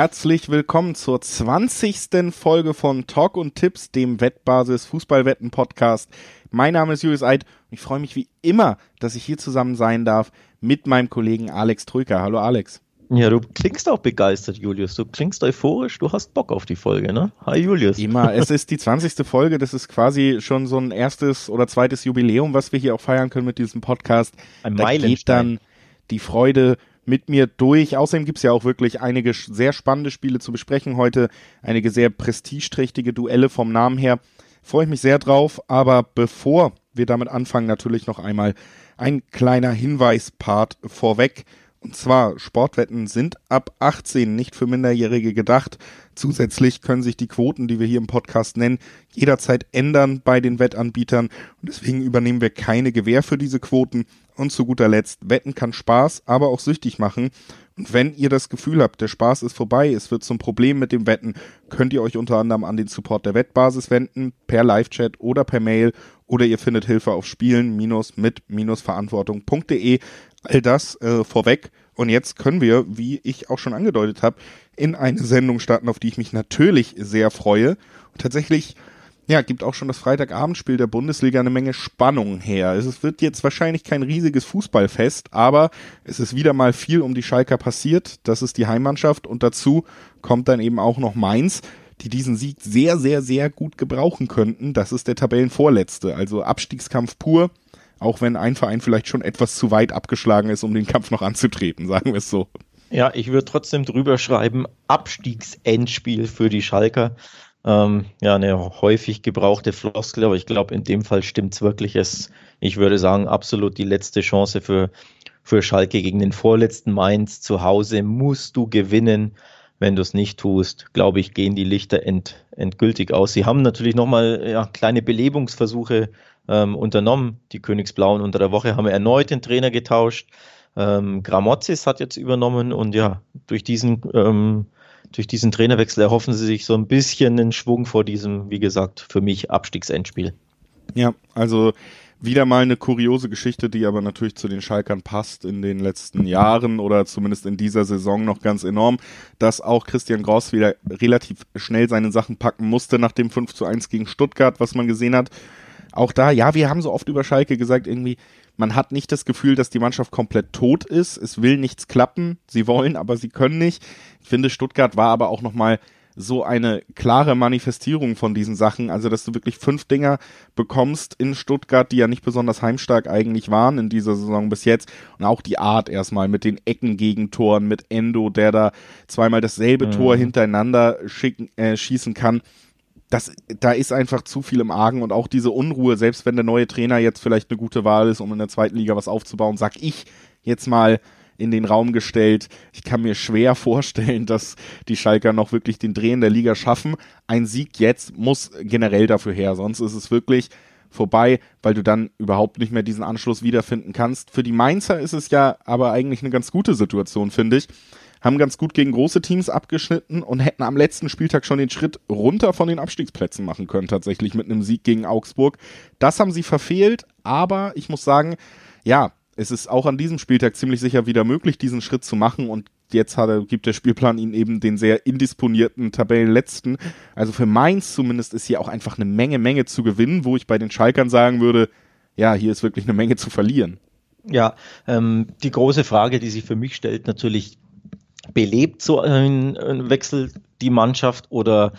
Herzlich willkommen zur 20. Folge von Talk und Tipps, dem Wettbasis Fußballwetten Podcast. Mein Name ist Julius Eid und ich freue mich wie immer, dass ich hier zusammen sein darf mit meinem Kollegen Alex Trücker. Hallo Alex. Ja, du klingst auch begeistert, Julius. Du klingst euphorisch, du hast Bock auf die Folge, ne? Hi, Julius. Immer. Es ist die 20. Folge. Das ist quasi schon so ein erstes oder zweites Jubiläum, was wir hier auch feiern können mit diesem Podcast. Ein da geht dann die Freude mit mir durch. Außerdem gibt's ja auch wirklich einige sehr spannende Spiele zu besprechen heute, einige sehr prestigeträchtige Duelle vom Namen her. Freue ich mich sehr drauf, aber bevor wir damit anfangen, natürlich noch einmal ein kleiner Hinweispart vorweg. Und zwar, Sportwetten sind ab 18 nicht für Minderjährige gedacht. Zusätzlich können sich die Quoten, die wir hier im Podcast nennen, jederzeit ändern bei den Wettanbietern. Und deswegen übernehmen wir keine Gewähr für diese Quoten. Und zu guter Letzt, Wetten kann Spaß, aber auch süchtig machen. Und wenn ihr das Gefühl habt, der Spaß ist vorbei, es wird zum Problem mit dem Wetten, könnt ihr euch unter anderem an den Support der Wettbasis wenden, per Live-Chat oder per Mail. Oder ihr findet Hilfe auf spielen-mit-verantwortung.de. All das äh, vorweg. Und jetzt können wir, wie ich auch schon angedeutet habe, in eine Sendung starten, auf die ich mich natürlich sehr freue. Und tatsächlich, ja, gibt auch schon das Freitagabendspiel der Bundesliga eine Menge Spannung her. Es wird jetzt wahrscheinlich kein riesiges Fußballfest, aber es ist wieder mal viel um die Schalker passiert. Das ist die Heimmannschaft und dazu kommt dann eben auch noch Mainz die diesen Sieg sehr, sehr, sehr gut gebrauchen könnten. Das ist der Tabellenvorletzte. Also Abstiegskampf pur auch wenn ein Verein vielleicht schon etwas zu weit abgeschlagen ist, um den Kampf noch anzutreten, sagen wir es so. Ja, ich würde trotzdem drüber schreiben, Abstiegsendspiel für die Schalker. Ähm, ja, eine häufig gebrauchte Floskel, aber ich glaube, in dem Fall stimmt es wirklich. Ich würde sagen, absolut die letzte Chance für, für Schalke gegen den vorletzten Mainz zu Hause. Musst du gewinnen. Wenn du es nicht tust, glaube ich, gehen die Lichter end, endgültig aus. Sie haben natürlich nochmal ja, kleine Belebungsversuche ähm, unternommen. Die Königsblauen unter der Woche haben erneut den Trainer getauscht. Ähm, Gramozis hat jetzt übernommen und ja, durch diesen, ähm, durch diesen Trainerwechsel erhoffen sie sich so ein bisschen einen Schwung vor diesem, wie gesagt, für mich Abstiegsendspiel. Ja, also wieder mal eine kuriose Geschichte, die aber natürlich zu den Schalkern passt in den letzten Jahren oder zumindest in dieser Saison noch ganz enorm, dass auch Christian Gross wieder relativ schnell seine Sachen packen musste nach dem 5 zu 1 gegen Stuttgart, was man gesehen hat auch da, ja, wir haben so oft über Schalke gesagt, irgendwie, man hat nicht das Gefühl, dass die Mannschaft komplett tot ist. Es will nichts klappen. Sie wollen, aber sie können nicht. Ich finde, Stuttgart war aber auch nochmal so eine klare Manifestierung von diesen Sachen. Also, dass du wirklich fünf Dinger bekommst in Stuttgart, die ja nicht besonders heimstark eigentlich waren in dieser Saison bis jetzt. Und auch die Art erstmal mit den Eckengegentoren, mit Endo, der da zweimal dasselbe mhm. Tor hintereinander schicken, äh, schießen kann das, da ist einfach zu viel im Argen und auch diese Unruhe, selbst wenn der neue Trainer jetzt vielleicht eine gute Wahl ist, um in der zweiten Liga was aufzubauen, sag ich jetzt mal in den Raum gestellt. Ich kann mir schwer vorstellen, dass die Schalker noch wirklich den Dreh in der Liga schaffen. Ein Sieg jetzt muss generell dafür her, sonst ist es wirklich vorbei, weil du dann überhaupt nicht mehr diesen Anschluss wiederfinden kannst. Für die Mainzer ist es ja aber eigentlich eine ganz gute Situation, finde ich haben ganz gut gegen große Teams abgeschnitten und hätten am letzten Spieltag schon den Schritt runter von den Abstiegsplätzen machen können, tatsächlich mit einem Sieg gegen Augsburg. Das haben sie verfehlt, aber ich muss sagen, ja, es ist auch an diesem Spieltag ziemlich sicher wieder möglich, diesen Schritt zu machen und jetzt er, gibt der Spielplan ihnen eben den sehr indisponierten Tabellenletzten. Also für Mainz zumindest ist hier auch einfach eine Menge, Menge zu gewinnen, wo ich bei den Schalkern sagen würde, ja, hier ist wirklich eine Menge zu verlieren. Ja, ähm, die große Frage, die sich für mich stellt, natürlich, belebt so ein, ein Wechsel die Mannschaft oder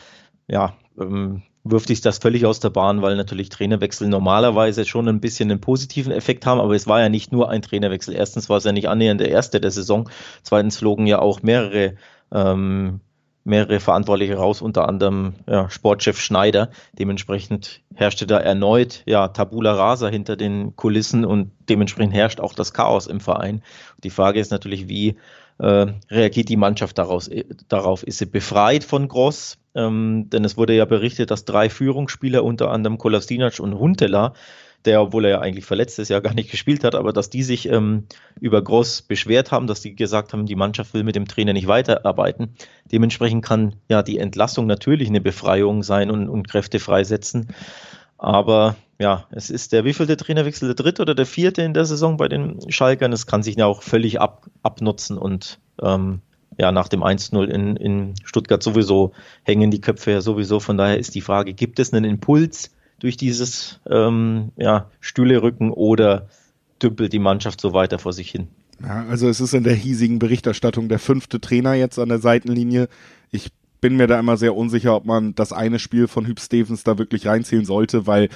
ja, ähm, wirft sich das völlig aus der Bahn, weil natürlich Trainerwechsel normalerweise schon ein bisschen einen positiven Effekt haben, aber es war ja nicht nur ein Trainerwechsel. Erstens war es ja nicht annähernd der erste der Saison, zweitens flogen ja auch mehrere ähm, mehrere Verantwortliche raus, unter anderem ja, Sportchef Schneider. Dementsprechend herrschte da erneut ja, Tabula Rasa hinter den Kulissen und dementsprechend herrscht auch das Chaos im Verein. Die Frage ist natürlich, wie äh, reagiert die Mannschaft daraus, äh, darauf? Ist sie befreit von Gross? Ähm, denn es wurde ja berichtet, dass drei Führungsspieler, unter anderem Kolasinac und Huntela, der, obwohl er ja eigentlich verletzt ist, ja gar nicht gespielt hat, aber dass die sich ähm, über Gross beschwert haben, dass die gesagt haben, die Mannschaft will mit dem Trainer nicht weiterarbeiten. Dementsprechend kann ja die Entlassung natürlich eine Befreiung sein und, und Kräfte freisetzen. Aber ja, es ist der wievielte Trainerwechsel, der dritte oder der vierte in der Saison bei den Schalkern. Es kann sich ja auch völlig ab, abnutzen und ähm, ja, nach dem 1-0 in, in Stuttgart sowieso hängen die Köpfe ja sowieso. Von daher ist die Frage, gibt es einen Impuls durch dieses ähm, ja, Stühlerücken oder dümpelt die Mannschaft so weiter vor sich hin? Ja, also es ist in der hiesigen Berichterstattung der fünfte Trainer jetzt an der Seitenlinie. Ich bin mir da immer sehr unsicher, ob man das eine Spiel von Hüb Stevens da wirklich reinzählen sollte, weil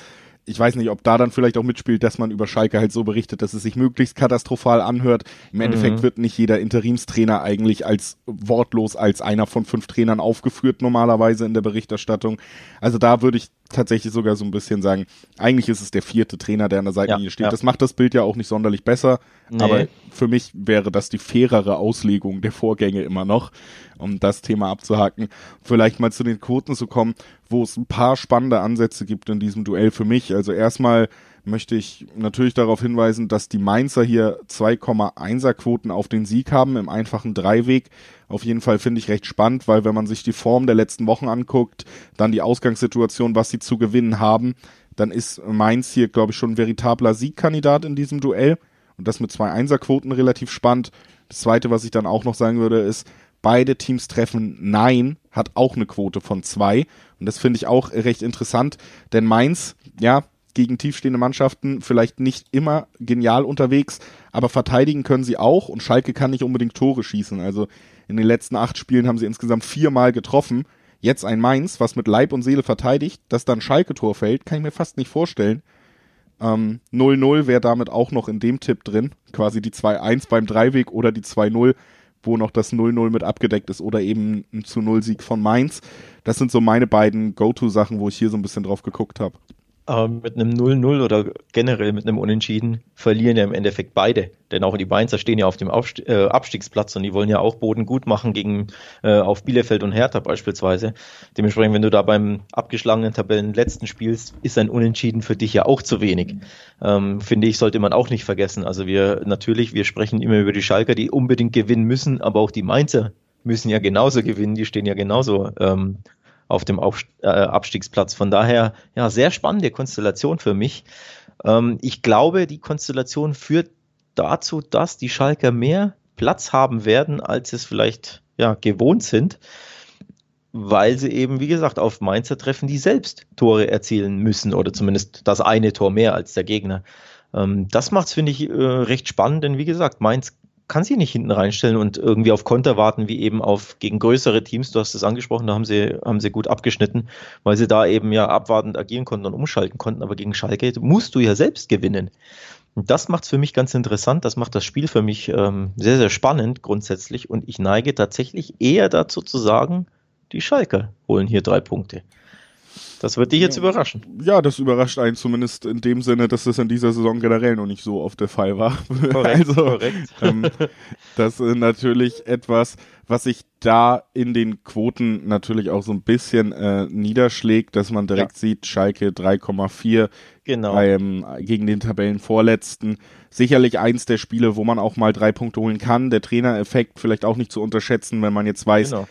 ich weiß nicht, ob da dann vielleicht auch mitspielt, dass man über Schalke halt so berichtet, dass es sich möglichst katastrophal anhört. Im Endeffekt mhm. wird nicht jeder Interimstrainer eigentlich als wortlos als einer von fünf Trainern aufgeführt normalerweise in der Berichterstattung. Also da würde ich tatsächlich sogar so ein bisschen sagen, eigentlich ist es der vierte Trainer, der an der Seitenlinie ja, steht. Ja. Das macht das Bild ja auch nicht sonderlich besser, nee. aber für mich wäre das die fairere Auslegung der Vorgänge immer noch, um das Thema abzuhaken. Vielleicht mal zu den Quoten zu kommen, wo es ein paar spannende Ansätze gibt in diesem Duell für mich. Also erstmal möchte ich natürlich darauf hinweisen, dass die Mainzer hier 2,1er Quoten auf den Sieg haben im einfachen Dreiweg. Auf jeden Fall finde ich recht spannend, weil wenn man sich die Form der letzten Wochen anguckt, dann die Ausgangssituation, was sie zu gewinnen haben, dann ist Mainz hier, glaube ich, schon ein veritabler Siegkandidat in diesem Duell. Und das mit zwei Einserquoten relativ spannend. Das zweite, was ich dann auch noch sagen würde, ist, beide Teams treffen Nein, hat auch eine Quote von zwei. Und das finde ich auch recht interessant, denn Mainz, ja, gegen tiefstehende Mannschaften vielleicht nicht immer genial unterwegs, aber verteidigen können sie auch und Schalke kann nicht unbedingt Tore schießen. Also in den letzten acht Spielen haben sie insgesamt viermal getroffen. Jetzt ein Mainz, was mit Leib und Seele verteidigt, dass dann Schalke-Tor fällt, kann ich mir fast nicht vorstellen. 0-0 ähm, wäre damit auch noch in dem Tipp drin. Quasi die 2-1 beim Dreiweg oder die 2-0, wo noch das 0-0 mit abgedeckt ist oder eben ein zu 0 Sieg von Mainz. Das sind so meine beiden Go-To-Sachen, wo ich hier so ein bisschen drauf geguckt habe. Aber mit einem 0-0 oder generell mit einem Unentschieden verlieren ja im Endeffekt beide. Denn auch die Mainzer stehen ja auf dem Aufst äh, Abstiegsplatz und die wollen ja auch Boden gut machen gegen äh, auf Bielefeld und Hertha beispielsweise. Dementsprechend, wenn du da beim abgeschlagenen Tabellenletzten spielst, ist ein Unentschieden für dich ja auch zu wenig. Ähm, finde ich, sollte man auch nicht vergessen. Also wir natürlich, wir sprechen immer über die Schalker, die unbedingt gewinnen müssen, aber auch die Mainzer müssen ja genauso gewinnen, die stehen ja genauso ähm, auf dem Auf, äh, Abstiegsplatz. Von daher, ja, sehr spannende Konstellation für mich. Ähm, ich glaube, die Konstellation führt dazu, dass die Schalker mehr Platz haben werden, als es vielleicht ja, gewohnt sind, weil sie eben, wie gesagt, auf Mainzer treffen, die selbst Tore erzielen müssen oder zumindest das eine Tor mehr als der Gegner. Ähm, das macht es, finde ich, äh, recht spannend, denn wie gesagt, Mainz kann sie nicht hinten reinstellen und irgendwie auf Konter warten, wie eben auf gegen größere Teams. Du hast es angesprochen, da haben sie, haben sie gut abgeschnitten, weil sie da eben ja abwartend agieren konnten und umschalten konnten. Aber gegen Schalke musst du ja selbst gewinnen. Und das macht es für mich ganz interessant. Das macht das Spiel für mich ähm, sehr, sehr spannend grundsätzlich. Und ich neige tatsächlich eher dazu zu sagen, die Schalke holen hier drei Punkte. Das wird dich jetzt überraschen. Ja, das überrascht einen zumindest in dem Sinne, dass das in dieser Saison generell noch nicht so oft der Fall war. Korrekt, also, korrekt. Ähm, das ist natürlich etwas, was sich da in den Quoten natürlich auch so ein bisschen äh, niederschlägt, dass man direkt ja. sieht, Schalke 3,4 genau. ähm, gegen den Tabellenvorletzten. Sicherlich eins der Spiele, wo man auch mal drei Punkte holen kann. Der Trainereffekt vielleicht auch nicht zu unterschätzen, wenn man jetzt weiß, genau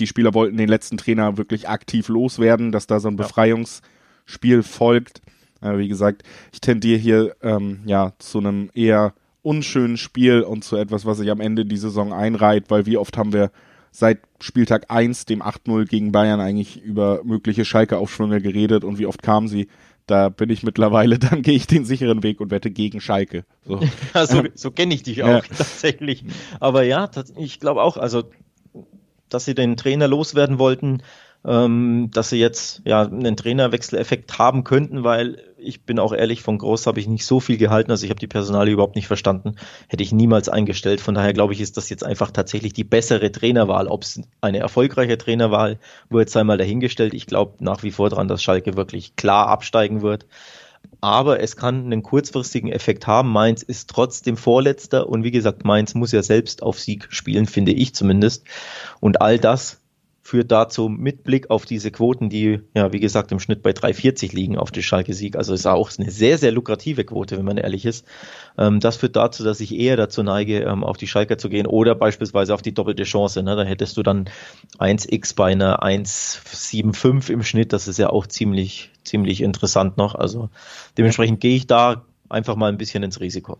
die Spieler wollten den letzten Trainer wirklich aktiv loswerden, dass da so ein Befreiungsspiel folgt. Äh, wie gesagt, ich tendiere hier ähm, ja zu einem eher unschönen Spiel und zu etwas, was sich am Ende die Saison einreiht, weil wie oft haben wir seit Spieltag 1, dem 8-0 gegen Bayern, eigentlich über mögliche Schalke-Aufschwünge geredet und wie oft kamen sie? Da bin ich mittlerweile, dann gehe ich den sicheren Weg und wette gegen Schalke. So, ja, so, so kenne ich dich auch ja. tatsächlich. Aber ja, ich glaube auch, also dass sie den Trainer loswerden wollten, ähm, dass sie jetzt ja einen Trainerwechseleffekt haben könnten, weil ich bin auch ehrlich, von Groß habe ich nicht so viel gehalten, also ich habe die Personale überhaupt nicht verstanden, hätte ich niemals eingestellt. Von daher glaube ich, ist das jetzt einfach tatsächlich die bessere Trainerwahl. Ob es eine erfolgreiche Trainerwahl wird, sei mal dahingestellt. Ich glaube nach wie vor dran, dass Schalke wirklich klar absteigen wird aber es kann einen kurzfristigen Effekt haben. Mainz ist trotzdem Vorletzter und wie gesagt, Mainz muss ja selbst auf Sieg spielen, finde ich zumindest. Und all das führt dazu mit Blick auf diese Quoten, die ja wie gesagt im Schnitt bei 3,40 liegen auf die Schalke Sieg. Also ist auch eine sehr, sehr lukrative Quote, wenn man ehrlich ist. Ähm, das führt dazu, dass ich eher dazu neige, ähm, auf die Schalke zu gehen oder beispielsweise auf die doppelte Chance. Ne? Da hättest du dann 1x bei einer 1,75 im Schnitt. Das ist ja auch ziemlich, ziemlich interessant noch. Also dementsprechend gehe ich da einfach mal ein bisschen ins Risiko.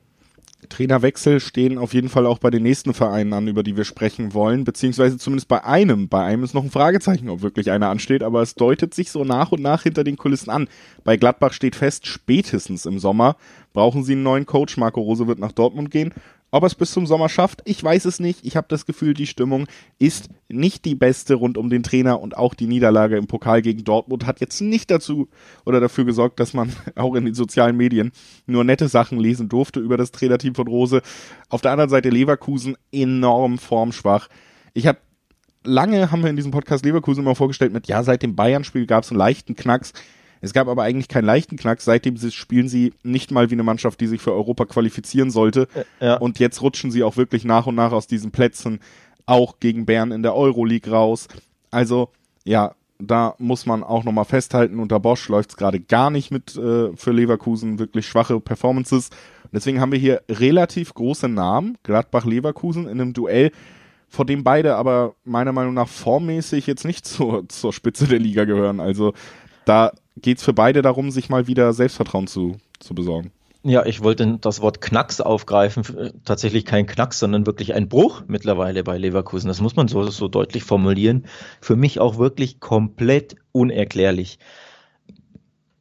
Trainerwechsel stehen auf jeden Fall auch bei den nächsten Vereinen an, über die wir sprechen wollen, beziehungsweise zumindest bei einem. Bei einem ist noch ein Fragezeichen, ob wirklich einer ansteht, aber es deutet sich so nach und nach hinter den Kulissen an. Bei Gladbach steht fest, spätestens im Sommer brauchen sie einen neuen Coach. Marco Rose wird nach Dortmund gehen ob er es bis zum Sommer schafft, ich weiß es nicht. Ich habe das Gefühl, die Stimmung ist nicht die beste rund um den Trainer und auch die Niederlage im Pokal gegen Dortmund hat jetzt nicht dazu oder dafür gesorgt, dass man auch in den sozialen Medien nur nette Sachen lesen durfte über das Trainerteam von Rose. Auf der anderen Seite Leverkusen enorm formschwach. Ich habe lange haben wir in diesem Podcast Leverkusen immer vorgestellt mit ja, seit dem Bayern-Spiel gab es einen leichten Knacks. Es gab aber eigentlich keinen leichten Knack. Seitdem spielen sie nicht mal wie eine Mannschaft, die sich für Europa qualifizieren sollte. Ja. Und jetzt rutschen sie auch wirklich nach und nach aus diesen Plätzen auch gegen Bern in der Euroleague raus. Also, ja, da muss man auch nochmal festhalten, unter Bosch läuft es gerade gar nicht mit äh, für Leverkusen, wirklich schwache Performances. Deswegen haben wir hier relativ große Namen, Gladbach-Leverkusen in einem Duell, vor dem beide aber meiner Meinung nach formmäßig jetzt nicht zur, zur Spitze der Liga gehören. Also da geht es für beide darum, sich mal wieder Selbstvertrauen zu, zu besorgen. Ja, ich wollte das Wort Knacks aufgreifen. Tatsächlich kein Knacks, sondern wirklich ein Bruch mittlerweile bei Leverkusen. Das muss man so, so deutlich formulieren. Für mich auch wirklich komplett unerklärlich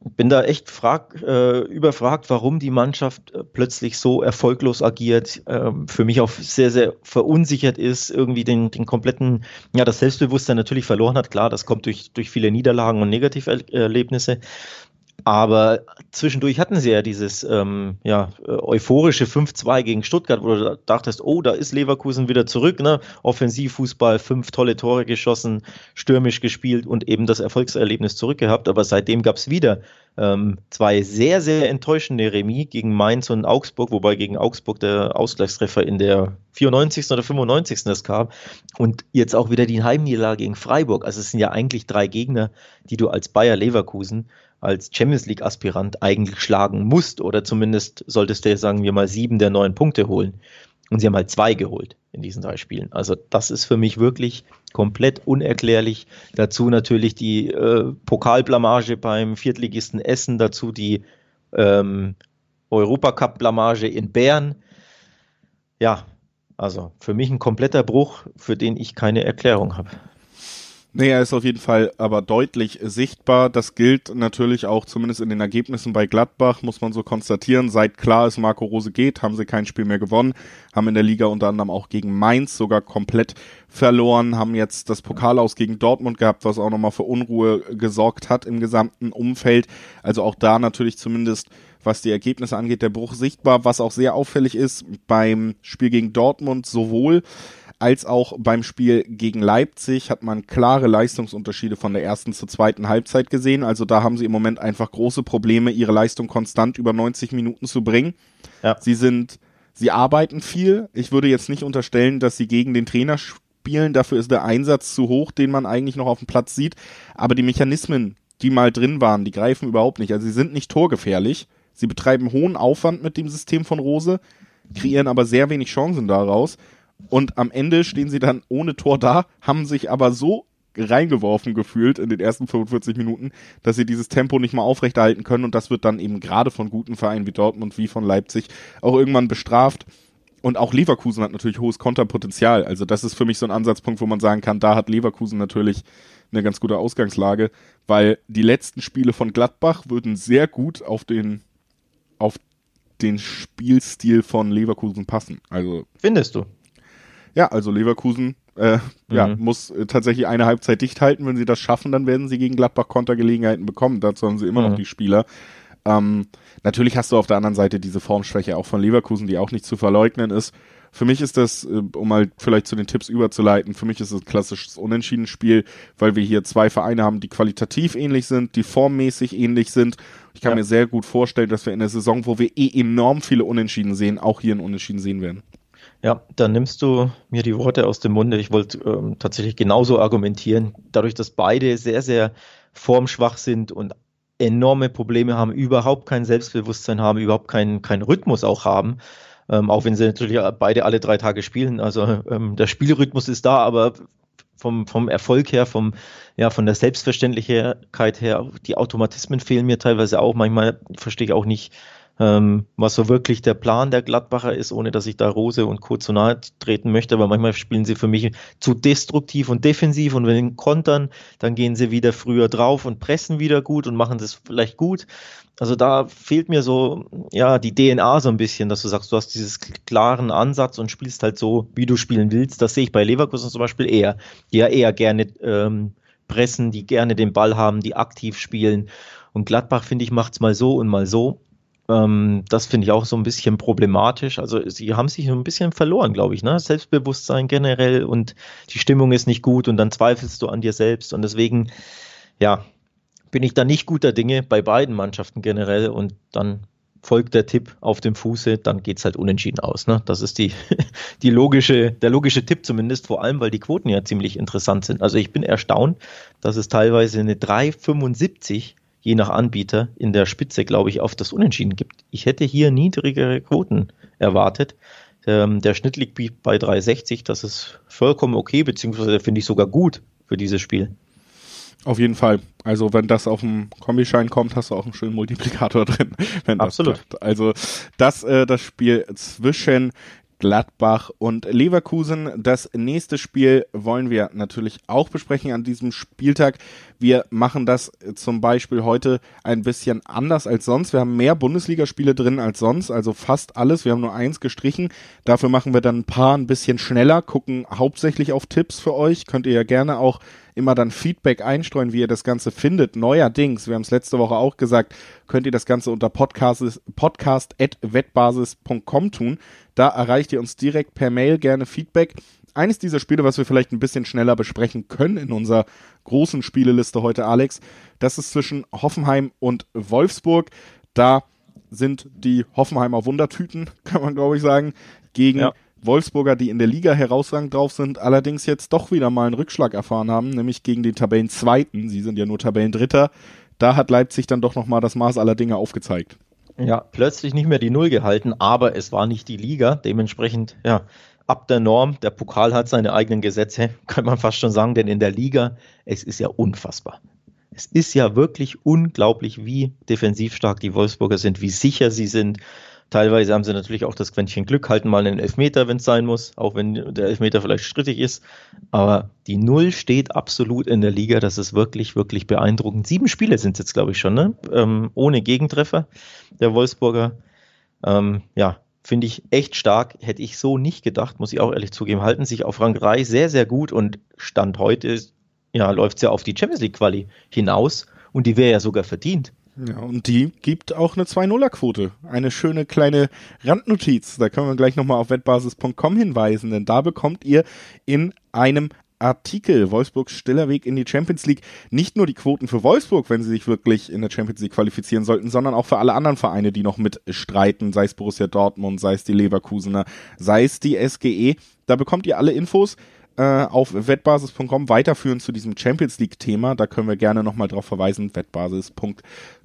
bin da echt frag, äh, überfragt, warum die Mannschaft äh, plötzlich so erfolglos agiert, äh, für mich auch sehr, sehr verunsichert ist, irgendwie den, den kompletten, ja, das Selbstbewusstsein natürlich verloren hat. Klar, das kommt durch, durch viele Niederlagen und Negativerlebnisse. Aber zwischendurch hatten sie ja dieses ähm, ja, euphorische 5-2 gegen Stuttgart, wo du dachtest, oh, da ist Leverkusen wieder zurück. Ne? Offensivfußball, fünf tolle Tore geschossen, stürmisch gespielt und eben das Erfolgserlebnis zurückgehabt. Aber seitdem gab es wieder ähm, zwei sehr, sehr enttäuschende Remis gegen Mainz und Augsburg, wobei gegen Augsburg der Ausgleichstreffer in der 94. oder 95. das kam. Und jetzt auch wieder die Heimniederlage gegen Freiburg. Also es sind ja eigentlich drei Gegner, die du als Bayer Leverkusen als Champions League Aspirant eigentlich schlagen musst oder zumindest solltest du, sagen wir mal, sieben der neun Punkte holen. Und sie haben halt zwei geholt in diesen drei Spielen. Also das ist für mich wirklich komplett unerklärlich. Dazu natürlich die äh, Pokalblamage beim Viertligisten Essen, dazu die ähm, Europacup-Blamage in Bern. Ja, also für mich ein kompletter Bruch, für den ich keine Erklärung habe. Er ist auf jeden Fall aber deutlich sichtbar. Das gilt natürlich auch zumindest in den Ergebnissen bei Gladbach, muss man so konstatieren. Seit klar ist, Marco Rose geht, haben sie kein Spiel mehr gewonnen, haben in der Liga unter anderem auch gegen Mainz sogar komplett verloren, haben jetzt das Pokal aus gegen Dortmund gehabt, was auch nochmal für Unruhe gesorgt hat im gesamten Umfeld. Also auch da natürlich zumindest was die Ergebnisse angeht, der Bruch sichtbar, was auch sehr auffällig ist beim Spiel gegen Dortmund sowohl als auch beim Spiel gegen Leipzig hat man klare Leistungsunterschiede von der ersten zur zweiten Halbzeit gesehen. Also da haben sie im Moment einfach große Probleme, ihre Leistung konstant über 90 Minuten zu bringen. Ja. Sie sind, sie arbeiten viel. Ich würde jetzt nicht unterstellen, dass sie gegen den Trainer spielen. Dafür ist der Einsatz zu hoch, den man eigentlich noch auf dem Platz sieht. Aber die Mechanismen, die mal drin waren, die greifen überhaupt nicht. Also sie sind nicht torgefährlich. Sie betreiben hohen Aufwand mit dem System von Rose, kreieren aber sehr wenig Chancen daraus. Und am Ende stehen sie dann ohne Tor da, haben sich aber so reingeworfen gefühlt in den ersten 45 Minuten, dass sie dieses Tempo nicht mal aufrechterhalten können und das wird dann eben gerade von guten Vereinen wie Dortmund wie von Leipzig auch irgendwann bestraft. Und auch Leverkusen hat natürlich hohes Konterpotenzial. Also das ist für mich so ein Ansatzpunkt, wo man sagen kann, da hat Leverkusen natürlich eine ganz gute Ausgangslage, weil die letzten Spiele von Gladbach würden sehr gut auf den auf den Spielstil von Leverkusen passen. Also findest du? Ja, also Leverkusen äh, mhm. ja, muss äh, tatsächlich eine Halbzeit dicht halten. Wenn sie das schaffen, dann werden sie gegen Gladbach Kontergelegenheiten bekommen. Dazu haben sie immer mhm. noch die Spieler. Ähm, natürlich hast du auf der anderen Seite diese Formschwäche auch von Leverkusen, die auch nicht zu verleugnen ist. Für mich ist das, äh, um mal vielleicht zu den Tipps überzuleiten, für mich ist es ein klassisches Unentschieden-Spiel, weil wir hier zwei Vereine haben, die qualitativ ähnlich sind, die formmäßig ähnlich sind. Ich kann ja. mir sehr gut vorstellen, dass wir in der Saison, wo wir eh enorm viele Unentschieden sehen, auch hier ein Unentschieden sehen werden. Ja, dann nimmst du mir die Worte aus dem Munde. Ich wollte ähm, tatsächlich genauso argumentieren. Dadurch, dass beide sehr, sehr formschwach sind und enorme Probleme haben, überhaupt kein Selbstbewusstsein haben, überhaupt keinen kein Rhythmus auch haben. Ähm, auch wenn sie natürlich beide alle drei Tage spielen. Also ähm, der Spielrhythmus ist da, aber vom, vom Erfolg her, vom, ja, von der Selbstverständlichkeit her, die Automatismen fehlen mir teilweise auch. Manchmal verstehe ich auch nicht, ähm, was so wirklich der Plan der Gladbacher ist, ohne dass ich da Rose und Co. zu nahe treten möchte. Aber manchmal spielen sie für mich zu destruktiv und defensiv und wenn sie kontern, dann gehen sie wieder früher drauf und pressen wieder gut und machen das vielleicht gut. Also da fehlt mir so, ja, die DNA so ein bisschen, dass du sagst, du hast dieses klaren Ansatz und spielst halt so, wie du spielen willst. Das sehe ich bei Leverkusen zum Beispiel eher, die ja eher gerne ähm, pressen, die gerne den Ball haben, die aktiv spielen. Und Gladbach, finde ich, macht es mal so und mal so. Ähm, das finde ich auch so ein bisschen problematisch. Also sie haben sich ein bisschen verloren, glaube ich. Ne? Selbstbewusstsein generell und die Stimmung ist nicht gut und dann zweifelst du an dir selbst. Und deswegen, ja, bin ich da nicht guter Dinge bei beiden Mannschaften generell und dann folgt der Tipp auf dem Fuße, dann geht es halt unentschieden aus. Ne? Das ist die, die logische, der logische Tipp zumindest, vor allem, weil die Quoten ja ziemlich interessant sind. Also ich bin erstaunt, dass es teilweise eine 3,75 je nach Anbieter in der Spitze, glaube ich, auf das Unentschieden gibt. Ich hätte hier niedrigere Quoten erwartet. Ähm, der Schnitt liegt bei 3,60. Das ist vollkommen okay, beziehungsweise finde ich sogar gut für dieses Spiel. Auf jeden Fall. Also wenn das auf dem Kombischein kommt, hast du auch einen schönen Multiplikator drin. Absolut. Also das, äh, das Spiel zwischen Gladbach und Leverkusen. Das nächste Spiel wollen wir natürlich auch besprechen an diesem Spieltag. Wir machen das zum Beispiel heute ein bisschen anders als sonst. Wir haben mehr Bundesligaspiele drin als sonst, also fast alles. Wir haben nur eins gestrichen. Dafür machen wir dann ein paar ein bisschen schneller, gucken hauptsächlich auf Tipps für euch. Könnt ihr ja gerne auch immer dann Feedback einstreuen, wie ihr das Ganze findet. Neuerdings, wir haben es letzte Woche auch gesagt, könnt ihr das Ganze unter podcast.wettbasis.com tun. Da erreicht ihr uns direkt per Mail gerne Feedback. Eines dieser Spiele, was wir vielleicht ein bisschen schneller besprechen können in unserer großen Spieleliste heute, Alex, das ist zwischen Hoffenheim und Wolfsburg. Da sind die Hoffenheimer Wundertüten, kann man glaube ich sagen, gegen ja. Wolfsburger, die in der Liga herausragend drauf sind, allerdings jetzt doch wieder mal einen Rückschlag erfahren haben, nämlich gegen den Tabellenzweiten. Sie sind ja nur Tabellendritter. Da hat Leipzig dann doch nochmal das Maß aller Dinge aufgezeigt. Ja, plötzlich nicht mehr die Null gehalten, aber es war nicht die Liga. Dementsprechend, ja, ab der Norm. Der Pokal hat seine eigenen Gesetze, kann man fast schon sagen, denn in der Liga, es ist ja unfassbar. Es ist ja wirklich unglaublich, wie defensiv stark die Wolfsburger sind, wie sicher sie sind, Teilweise haben sie natürlich auch das Quäntchen Glück, halten mal einen Elfmeter, wenn es sein muss, auch wenn der Elfmeter vielleicht strittig ist. Aber die Null steht absolut in der Liga. Das ist wirklich, wirklich beeindruckend. Sieben Spiele sind es jetzt, glaube ich, schon, ne? Ähm, ohne Gegentreffer der Wolfsburger. Ähm, ja, finde ich echt stark. Hätte ich so nicht gedacht, muss ich auch ehrlich zugeben. Halten sich auf Rang 3 sehr, sehr gut und Stand heute ja, läuft es ja auf die Champions League Quali hinaus und die wäre ja sogar verdient. Ja, und die gibt auch eine 2-0er-Quote. Eine schöne kleine Randnotiz. Da können wir gleich nochmal auf wettbasis.com hinweisen, denn da bekommt ihr in einem Artikel Wolfsburgs stiller Weg in die Champions League nicht nur die Quoten für Wolfsburg, wenn sie sich wirklich in der Champions League qualifizieren sollten, sondern auch für alle anderen Vereine, die noch mitstreiten, sei es Borussia Dortmund, sei es die Leverkusener, sei es die SGE. Da bekommt ihr alle Infos äh, auf wettbasis.com weiterführen zu diesem Champions League Thema. Da können wir gerne nochmal drauf verweisen, wettbasis.com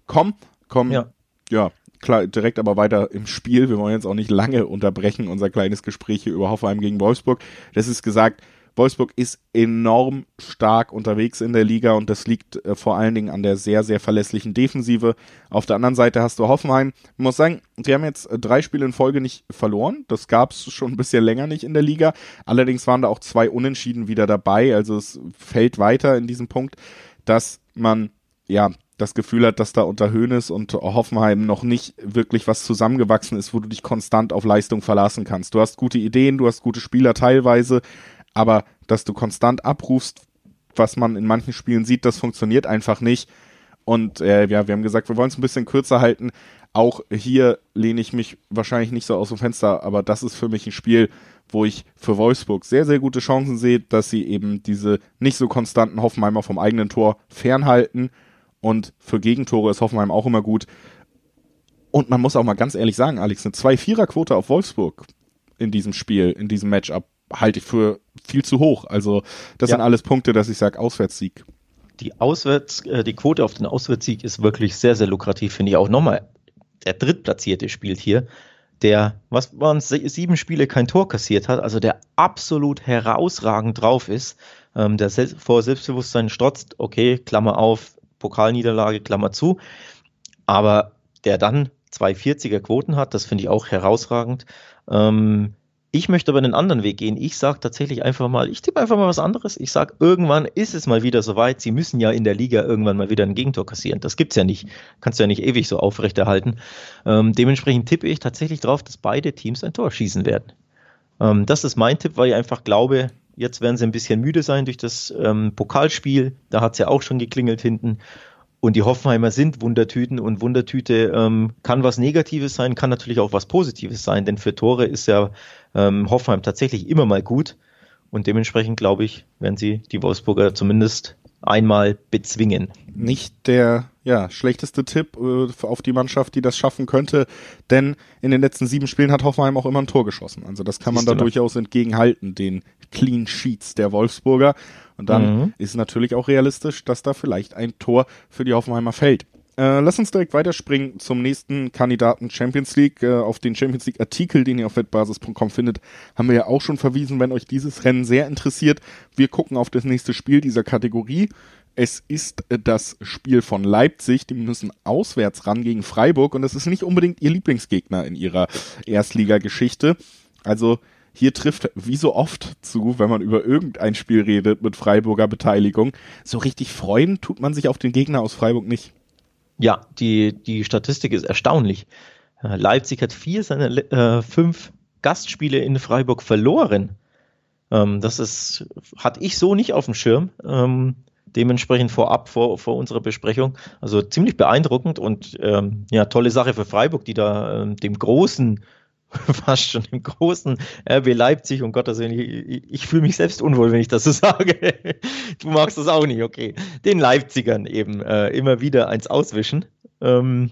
komm, komm, ja. ja, klar, direkt aber weiter im Spiel. Wir wollen jetzt auch nicht lange unterbrechen, unser kleines Gespräch hier über Hoffenheim gegen Wolfsburg. Das ist gesagt, Wolfsburg ist enorm stark unterwegs in der Liga und das liegt äh, vor allen Dingen an der sehr, sehr verlässlichen Defensive. Auf der anderen Seite hast du Hoffenheim. Ich muss sagen, sie haben jetzt äh, drei Spiele in Folge nicht verloren. Das gab es schon ein bisschen länger nicht in der Liga. Allerdings waren da auch zwei Unentschieden wieder dabei. Also es fällt weiter in diesem Punkt, dass man ja das Gefühl hat, dass da unter Hoeneß und Hoffenheim noch nicht wirklich was zusammengewachsen ist, wo du dich konstant auf Leistung verlassen kannst. Du hast gute Ideen, du hast gute Spieler teilweise, aber dass du konstant abrufst, was man in manchen Spielen sieht, das funktioniert einfach nicht. Und äh, ja, wir haben gesagt, wir wollen es ein bisschen kürzer halten. Auch hier lehne ich mich wahrscheinlich nicht so aus dem Fenster, aber das ist für mich ein Spiel, wo ich für Wolfsburg sehr, sehr gute Chancen sehe, dass sie eben diese nicht so konstanten Hoffenheimer vom eigenen Tor fernhalten und für Gegentore ist Hoffenheim auch immer gut. Und man muss auch mal ganz ehrlich sagen, Alex, eine 2-4er-Quote auf Wolfsburg in diesem Spiel, in diesem Matchup, halte ich für viel zu hoch. Also, das ja. sind alles Punkte, dass ich sage, Auswärtssieg. Die Auswärts, äh, die Quote auf den Auswärtssieg ist wirklich sehr, sehr lukrativ, finde ich auch. Nochmal, der Drittplatzierte spielt hier, der, was waren sieben Spiele kein Tor kassiert hat, also der absolut herausragend drauf ist, ähm, der vor Selbstbewusstsein strotzt, okay, Klammer auf, Pokalniederlage, Klammer zu, aber der dann 240er Quoten hat. Das finde ich auch herausragend. Ähm, ich möchte aber einen anderen Weg gehen. Ich sage tatsächlich einfach mal, ich tippe einfach mal was anderes. Ich sage, irgendwann ist es mal wieder soweit. Sie müssen ja in der Liga irgendwann mal wieder ein Gegentor kassieren. Das gibt's ja nicht. Kannst du ja nicht ewig so aufrechterhalten. Ähm, dementsprechend tippe ich tatsächlich darauf, dass beide Teams ein Tor schießen werden. Ähm, das ist mein Tipp, weil ich einfach glaube, jetzt werden sie ein bisschen müde sein durch das ähm, Pokalspiel. Da hat's ja auch schon geklingelt hinten. Und die Hoffenheimer sind Wundertüten und Wundertüte ähm, kann was Negatives sein, kann natürlich auch was Positives sein, denn für Tore ist ja ähm, Hoffenheim tatsächlich immer mal gut. Und dementsprechend glaube ich, werden sie die Wolfsburger zumindest einmal bezwingen. Nicht der ja, schlechteste Tipp äh, auf die Mannschaft, die das schaffen könnte, denn in den letzten sieben Spielen hat Hoffenheim auch immer ein Tor geschossen. Also das kann man da durchaus entgegenhalten, den Clean Sheets der Wolfsburger. Und dann mhm. ist natürlich auch realistisch, dass da vielleicht ein Tor für die Hoffenheimer fällt. Äh, lass uns direkt weiterspringen zum nächsten Kandidaten Champions League. Äh, auf den Champions League Artikel, den ihr auf wettbasis.com findet, haben wir ja auch schon verwiesen, wenn euch dieses Rennen sehr interessiert. Wir gucken auf das nächste Spiel dieser Kategorie. Es ist äh, das Spiel von Leipzig. Die müssen auswärts ran gegen Freiburg und das ist nicht unbedingt ihr Lieblingsgegner in ihrer Erstligageschichte. Also hier trifft wie so oft zu, wenn man über irgendein Spiel redet mit Freiburger Beteiligung. So richtig freuen tut man sich auf den Gegner aus Freiburg nicht. Ja, die, die Statistik ist erstaunlich. Äh, Leipzig hat vier seiner äh, fünf Gastspiele in Freiburg verloren. Ähm, das ist, hatte ich so nicht auf dem Schirm. Ähm, dementsprechend vorab vor, vor unserer Besprechung. Also ziemlich beeindruckend und ähm, ja, tolle Sache für Freiburg, die da ähm, dem großen fast schon im großen RB Leipzig, um Gottes Willen, ich, ich fühle mich selbst unwohl, wenn ich das so sage. du magst das auch nicht, okay. Den Leipzigern eben äh, immer wieder eins auswischen. Ähm,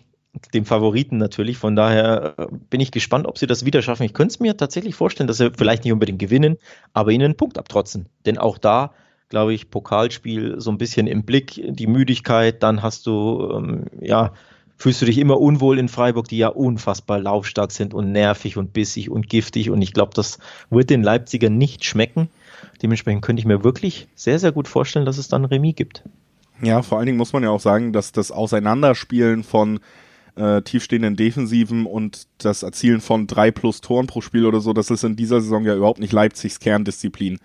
dem Favoriten natürlich. Von daher äh, bin ich gespannt, ob sie das wieder schaffen. Ich könnte es mir tatsächlich vorstellen, dass sie vielleicht nicht unbedingt gewinnen, aber ihnen einen Punkt abtrotzen. Denn auch da, glaube ich, Pokalspiel so ein bisschen im Blick, die Müdigkeit, dann hast du, ähm, ja, fühlst du dich immer unwohl in Freiburg, die ja unfassbar laufstark sind und nervig und bissig und giftig. Und ich glaube, das wird den Leipzigern nicht schmecken. Dementsprechend könnte ich mir wirklich sehr, sehr gut vorstellen, dass es dann Remis gibt. Ja, vor allen Dingen muss man ja auch sagen, dass das Auseinanderspielen von äh, tiefstehenden Defensiven und das Erzielen von drei plus Toren pro Spiel oder so, das ist in dieser Saison ja überhaupt nicht Leipzigs Kerndisziplin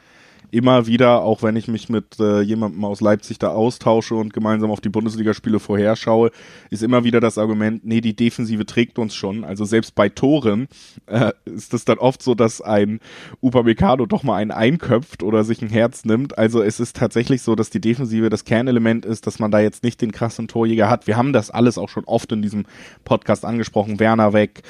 immer wieder, auch wenn ich mich mit äh, jemandem aus Leipzig da austausche und gemeinsam auf die Bundesligaspiele vorherschaue, ist immer wieder das Argument, nee, die Defensive trägt uns schon. Also selbst bei Toren äh, ist es dann oft so, dass ein Upamecano doch mal einen einköpft oder sich ein Herz nimmt. Also es ist tatsächlich so, dass die Defensive das Kernelement ist, dass man da jetzt nicht den krassen Torjäger hat. Wir haben das alles auch schon oft in diesem Podcast angesprochen. Werner weg,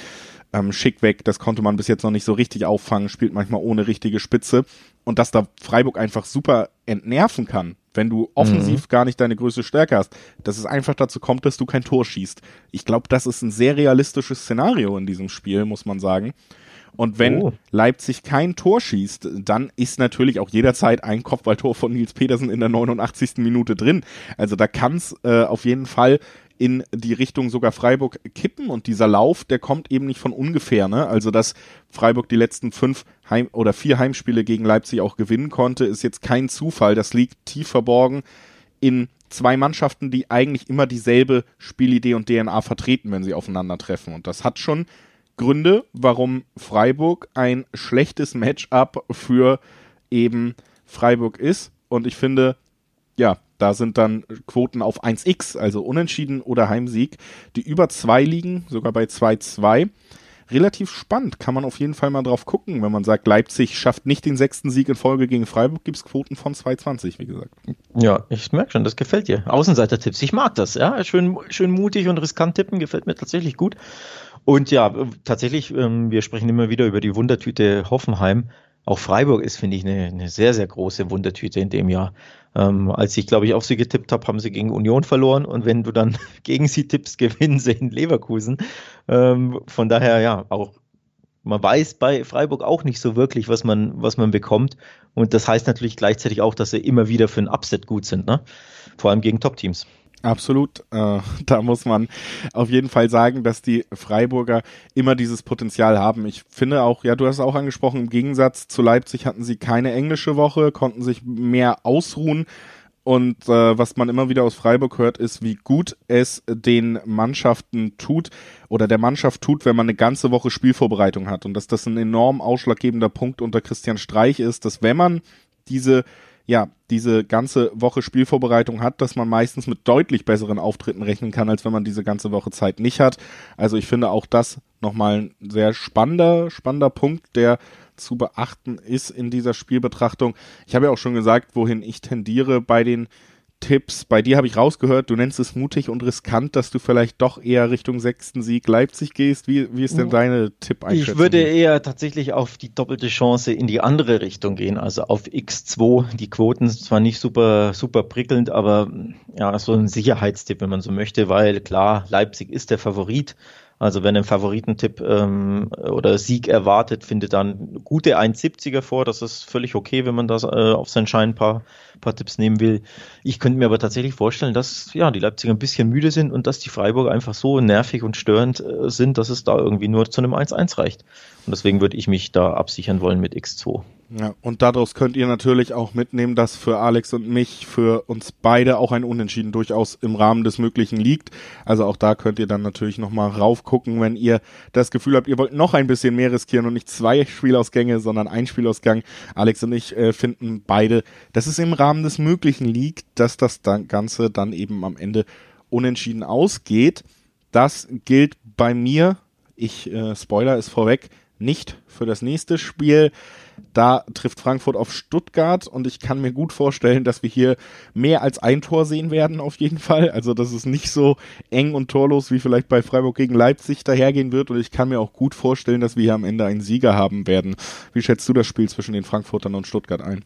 ähm, Schick weg, das konnte man bis jetzt noch nicht so richtig auffangen, spielt manchmal ohne richtige Spitze und dass da Freiburg einfach super entnerven kann, wenn du offensiv mhm. gar nicht deine größte Stärke hast, dass es einfach dazu kommt, dass du kein Tor schießt. Ich glaube, das ist ein sehr realistisches Szenario in diesem Spiel, muss man sagen. Und wenn oh. Leipzig kein Tor schießt, dann ist natürlich auch jederzeit ein Kopfballtor von Nils Petersen in der 89. Minute drin. Also da kann es äh, auf jeden Fall in die Richtung sogar Freiburg kippen und dieser Lauf, der kommt eben nicht von ungefähr, ne? Also dass Freiburg die letzten fünf Heim oder vier Heimspiele gegen Leipzig auch gewinnen konnte, ist jetzt kein Zufall. Das liegt tief verborgen in zwei Mannschaften, die eigentlich immer dieselbe Spielidee und DNA vertreten, wenn sie aufeinandertreffen. Und das hat schon Gründe, warum Freiburg ein schlechtes Matchup für eben Freiburg ist. Und ich finde, ja, da sind dann Quoten auf 1x, also Unentschieden oder Heimsieg, die über 2 liegen, sogar bei 2-2. Relativ spannend, kann man auf jeden Fall mal drauf gucken, wenn man sagt, Leipzig schafft nicht den sechsten Sieg in Folge gegen Freiburg, gibt es Quoten von 2,20, wie gesagt. Ja, ich merke schon, das gefällt dir. Außenseiter-Tipps, ich mag das, ja. Schön, schön mutig und riskant tippen, gefällt mir tatsächlich gut. Und ja, tatsächlich, ähm, wir sprechen immer wieder über die Wundertüte Hoffenheim. Auch Freiburg ist, finde ich, eine, eine sehr, sehr große Wundertüte in dem Jahr. Ähm, als ich, glaube ich, auf sie getippt habe, haben sie gegen Union verloren und wenn du dann gegen sie tippst, gewinnen sie in Leverkusen. Ähm, von daher, ja, auch man weiß bei Freiburg auch nicht so wirklich, was man, was man bekommt. Und das heißt natürlich gleichzeitig auch, dass sie immer wieder für ein Upset gut sind, ne? Vor allem gegen Top-Teams. Absolut. Äh, da muss man auf jeden Fall sagen, dass die Freiburger immer dieses Potenzial haben. Ich finde auch, ja, du hast es auch angesprochen, im Gegensatz zu Leipzig hatten sie keine englische Woche, konnten sich mehr ausruhen Und äh, was man immer wieder aus Freiburg hört, ist, wie gut es den Mannschaften tut oder der Mannschaft tut, wenn man eine ganze Woche Spielvorbereitung hat. Und dass das ein enorm ausschlaggebender Punkt unter Christian Streich ist, dass wenn man diese ja, diese ganze Woche Spielvorbereitung hat, dass man meistens mit deutlich besseren Auftritten rechnen kann, als wenn man diese ganze Woche Zeit nicht hat. Also ich finde auch das nochmal ein sehr spannender, spannender Punkt, der zu beachten ist in dieser Spielbetrachtung. Ich habe ja auch schon gesagt, wohin ich tendiere bei den Tipps. Bei dir habe ich rausgehört, du nennst es mutig und riskant, dass du vielleicht doch eher Richtung sechsten Sieg Leipzig gehst. Wie, wie ist denn deine Tipp-Einschätzung? Ich würde eher tatsächlich auf die doppelte Chance in die andere Richtung gehen, also auf X2. Die Quoten sind zwar nicht super, super prickelnd, aber ja, so ein Sicherheitstipp, wenn man so möchte, weil klar, Leipzig ist der Favorit. Also wenn ein Favoritentipp ähm, oder Sieg erwartet, findet dann gute 1,70er vor. Das ist völlig okay, wenn man das äh, auf seinen Schein ein paar, paar Tipps nehmen will. Ich könnte mir aber tatsächlich vorstellen, dass ja die Leipziger ein bisschen müde sind und dass die Freiburger einfach so nervig und störend äh, sind, dass es da irgendwie nur zu einem 1-1 reicht. Und deswegen würde ich mich da absichern wollen mit X2. Ja, und daraus könnt ihr natürlich auch mitnehmen, dass für Alex und mich, für uns beide auch ein Unentschieden durchaus im Rahmen des Möglichen liegt. Also auch da könnt ihr dann natürlich nochmal raufgucken, wenn ihr das Gefühl habt, ihr wollt noch ein bisschen mehr riskieren und nicht zwei Spielausgänge, sondern ein Spielausgang. Alex und ich äh, finden beide, dass es im Rahmen des Möglichen liegt, dass das dann Ganze dann eben am Ende unentschieden ausgeht. Das gilt bei mir, ich äh, Spoiler ist vorweg, nicht für das nächste Spiel. Da trifft Frankfurt auf Stuttgart und ich kann mir gut vorstellen, dass wir hier mehr als ein Tor sehen werden, auf jeden Fall. Also, dass es nicht so eng und torlos wie vielleicht bei Freiburg gegen Leipzig dahergehen wird. Und ich kann mir auch gut vorstellen, dass wir hier am Ende einen Sieger haben werden. Wie schätzt du das Spiel zwischen den Frankfurtern und Stuttgart ein?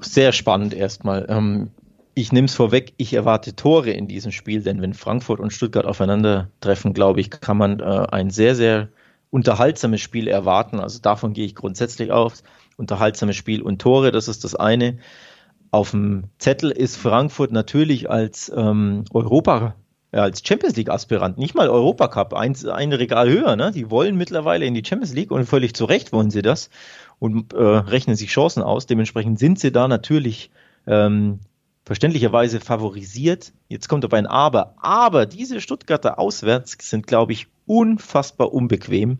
Sehr spannend erstmal. Ähm, ich nehme es vorweg, ich erwarte Tore in diesem Spiel, denn wenn Frankfurt und Stuttgart aufeinandertreffen, glaube ich, kann man äh, ein sehr, sehr unterhaltsames Spiel erwarten. Also davon gehe ich grundsätzlich aus unterhaltsames Spiel und Tore, das ist das eine. Auf dem Zettel ist Frankfurt natürlich als ähm, Europa, ja, als Champions League Aspirant, nicht mal Europacup, ein, ein Regal höher. Ne? Die wollen mittlerweile in die Champions League und völlig zu Recht wollen sie das und äh, rechnen sich Chancen aus. Dementsprechend sind sie da natürlich ähm, verständlicherweise favorisiert. Jetzt kommt aber ein Aber. Aber diese Stuttgarter auswärts sind, glaube ich, unfassbar unbequem.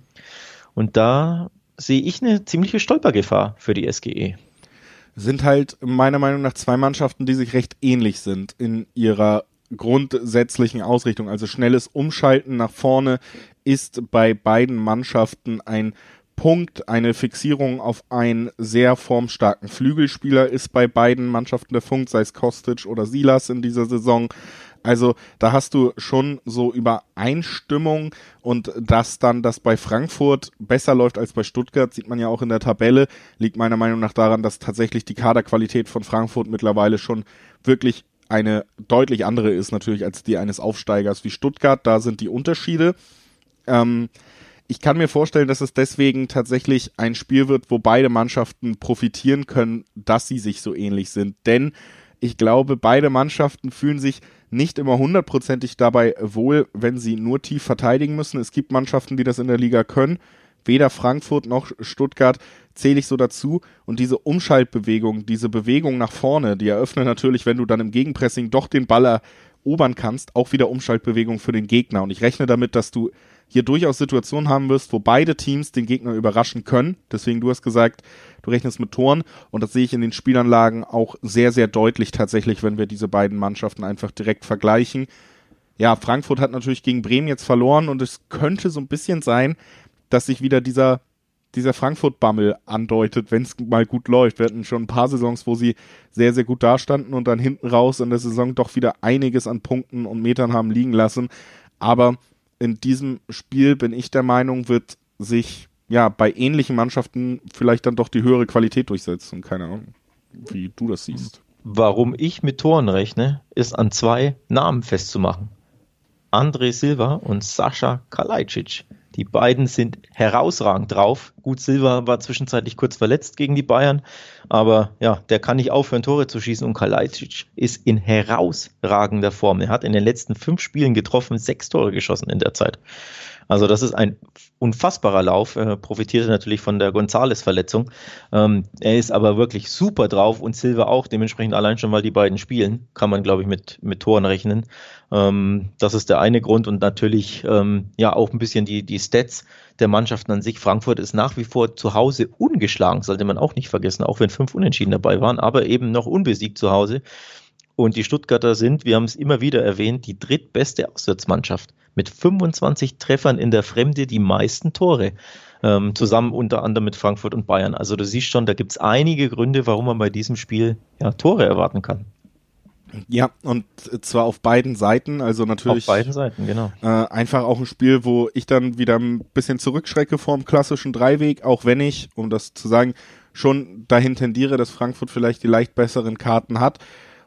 Und da sehe ich eine ziemliche Stolpergefahr für die SGE. Sind halt meiner Meinung nach zwei Mannschaften, die sich recht ähnlich sind in ihrer grundsätzlichen Ausrichtung. Also schnelles Umschalten nach vorne ist bei beiden Mannschaften ein Punkt. Eine Fixierung auf einen sehr formstarken Flügelspieler ist bei beiden Mannschaften der Punkt, sei es Kostic oder Silas in dieser Saison. Also da hast du schon so Übereinstimmung und dass dann das bei Frankfurt besser läuft als bei Stuttgart, sieht man ja auch in der Tabelle, liegt meiner Meinung nach daran, dass tatsächlich die Kaderqualität von Frankfurt mittlerweile schon wirklich eine deutlich andere ist natürlich als die eines Aufsteigers wie Stuttgart. Da sind die Unterschiede. Ähm, ich kann mir vorstellen, dass es deswegen tatsächlich ein Spiel wird, wo beide Mannschaften profitieren können, dass sie sich so ähnlich sind. Denn ich glaube, beide Mannschaften fühlen sich nicht immer hundertprozentig dabei wohl, wenn sie nur tief verteidigen müssen. Es gibt Mannschaften, die das in der Liga können. Weder Frankfurt noch Stuttgart zähle ich so dazu. Und diese Umschaltbewegung, diese Bewegung nach vorne, die eröffnet natürlich, wenn du dann im Gegenpressing doch den Ball erobern kannst, auch wieder Umschaltbewegung für den Gegner. Und ich rechne damit, dass du hier durchaus Situationen haben wirst, wo beide Teams den Gegner überraschen können. Deswegen, du hast gesagt, du rechnest mit Toren und das sehe ich in den Spielanlagen auch sehr, sehr deutlich tatsächlich, wenn wir diese beiden Mannschaften einfach direkt vergleichen. Ja, Frankfurt hat natürlich gegen Bremen jetzt verloren und es könnte so ein bisschen sein, dass sich wieder dieser dieser Frankfurt-Bammel andeutet, wenn es mal gut läuft. Wir hatten schon ein paar Saisons, wo sie sehr, sehr gut dastanden und dann hinten raus in der Saison doch wieder einiges an Punkten und Metern haben liegen lassen. Aber in diesem Spiel bin ich der Meinung, wird sich ja bei ähnlichen Mannschaften vielleicht dann doch die höhere Qualität durchsetzen. Keine Ahnung, wie du das siehst. Warum ich mit Toren rechne, ist an zwei Namen festzumachen. André Silva und Sascha Kalajdzic. Die beiden sind herausragend drauf. Gut, Silva war zwischenzeitlich kurz verletzt gegen die Bayern, aber ja, der kann nicht aufhören, Tore zu schießen und Kalajdzic ist in herausragender Form. Er hat in den letzten fünf Spielen getroffen, sechs Tore geschossen in der Zeit. Also das ist ein unfassbarer Lauf, er profitierte natürlich von der Gonzales-Verletzung. Ähm, er ist aber wirklich super drauf und Silva auch, dementsprechend allein schon, weil die beiden spielen, kann man, glaube ich, mit, mit Toren rechnen. Ähm, das ist der eine Grund und natürlich ähm, ja auch ein bisschen die, die Stats der Mannschaften an sich. Frankfurt ist nach wie vor zu Hause ungeschlagen, sollte man auch nicht vergessen, auch wenn fünf Unentschieden dabei waren, aber eben noch unbesiegt zu Hause. Und die Stuttgarter sind, wir haben es immer wieder erwähnt, die drittbeste Auswärtsmannschaft mit 25 Treffern in der Fremde die meisten Tore. Ähm, zusammen unter anderem mit Frankfurt und Bayern. Also du siehst schon, da gibt es einige Gründe, warum man bei diesem Spiel ja, Tore erwarten kann. Ja, und zwar auf beiden Seiten, also natürlich. Auf beiden Seiten, genau. Äh, einfach auch ein Spiel, wo ich dann wieder ein bisschen zurückschrecke vorm klassischen Dreiweg, auch wenn ich, um das zu sagen, schon dahin tendiere, dass Frankfurt vielleicht die leicht besseren Karten hat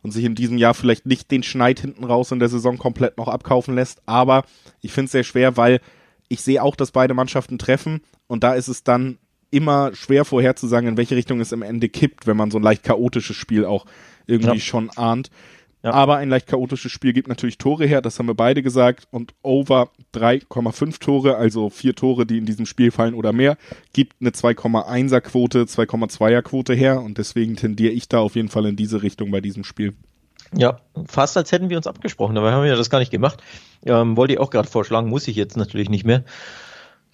und sich in diesem Jahr vielleicht nicht den Schneid hinten raus in der Saison komplett noch abkaufen lässt. Aber ich finde es sehr schwer, weil ich sehe auch, dass beide Mannschaften treffen und da ist es dann immer schwer vorherzusagen, in welche Richtung es im Ende kippt, wenn man so ein leicht chaotisches Spiel auch irgendwie ja. schon ahnt. Ja. Aber ein leicht chaotisches Spiel gibt natürlich Tore her, das haben wir beide gesagt. Und over 3,5 Tore, also vier Tore, die in diesem Spiel fallen oder mehr, gibt eine 2,1er Quote, 2,2er Quote her. Und deswegen tendiere ich da auf jeden Fall in diese Richtung bei diesem Spiel. Ja, fast als hätten wir uns abgesprochen, aber haben wir das gar nicht gemacht. Ähm, wollte ich auch gerade vorschlagen, muss ich jetzt natürlich nicht mehr.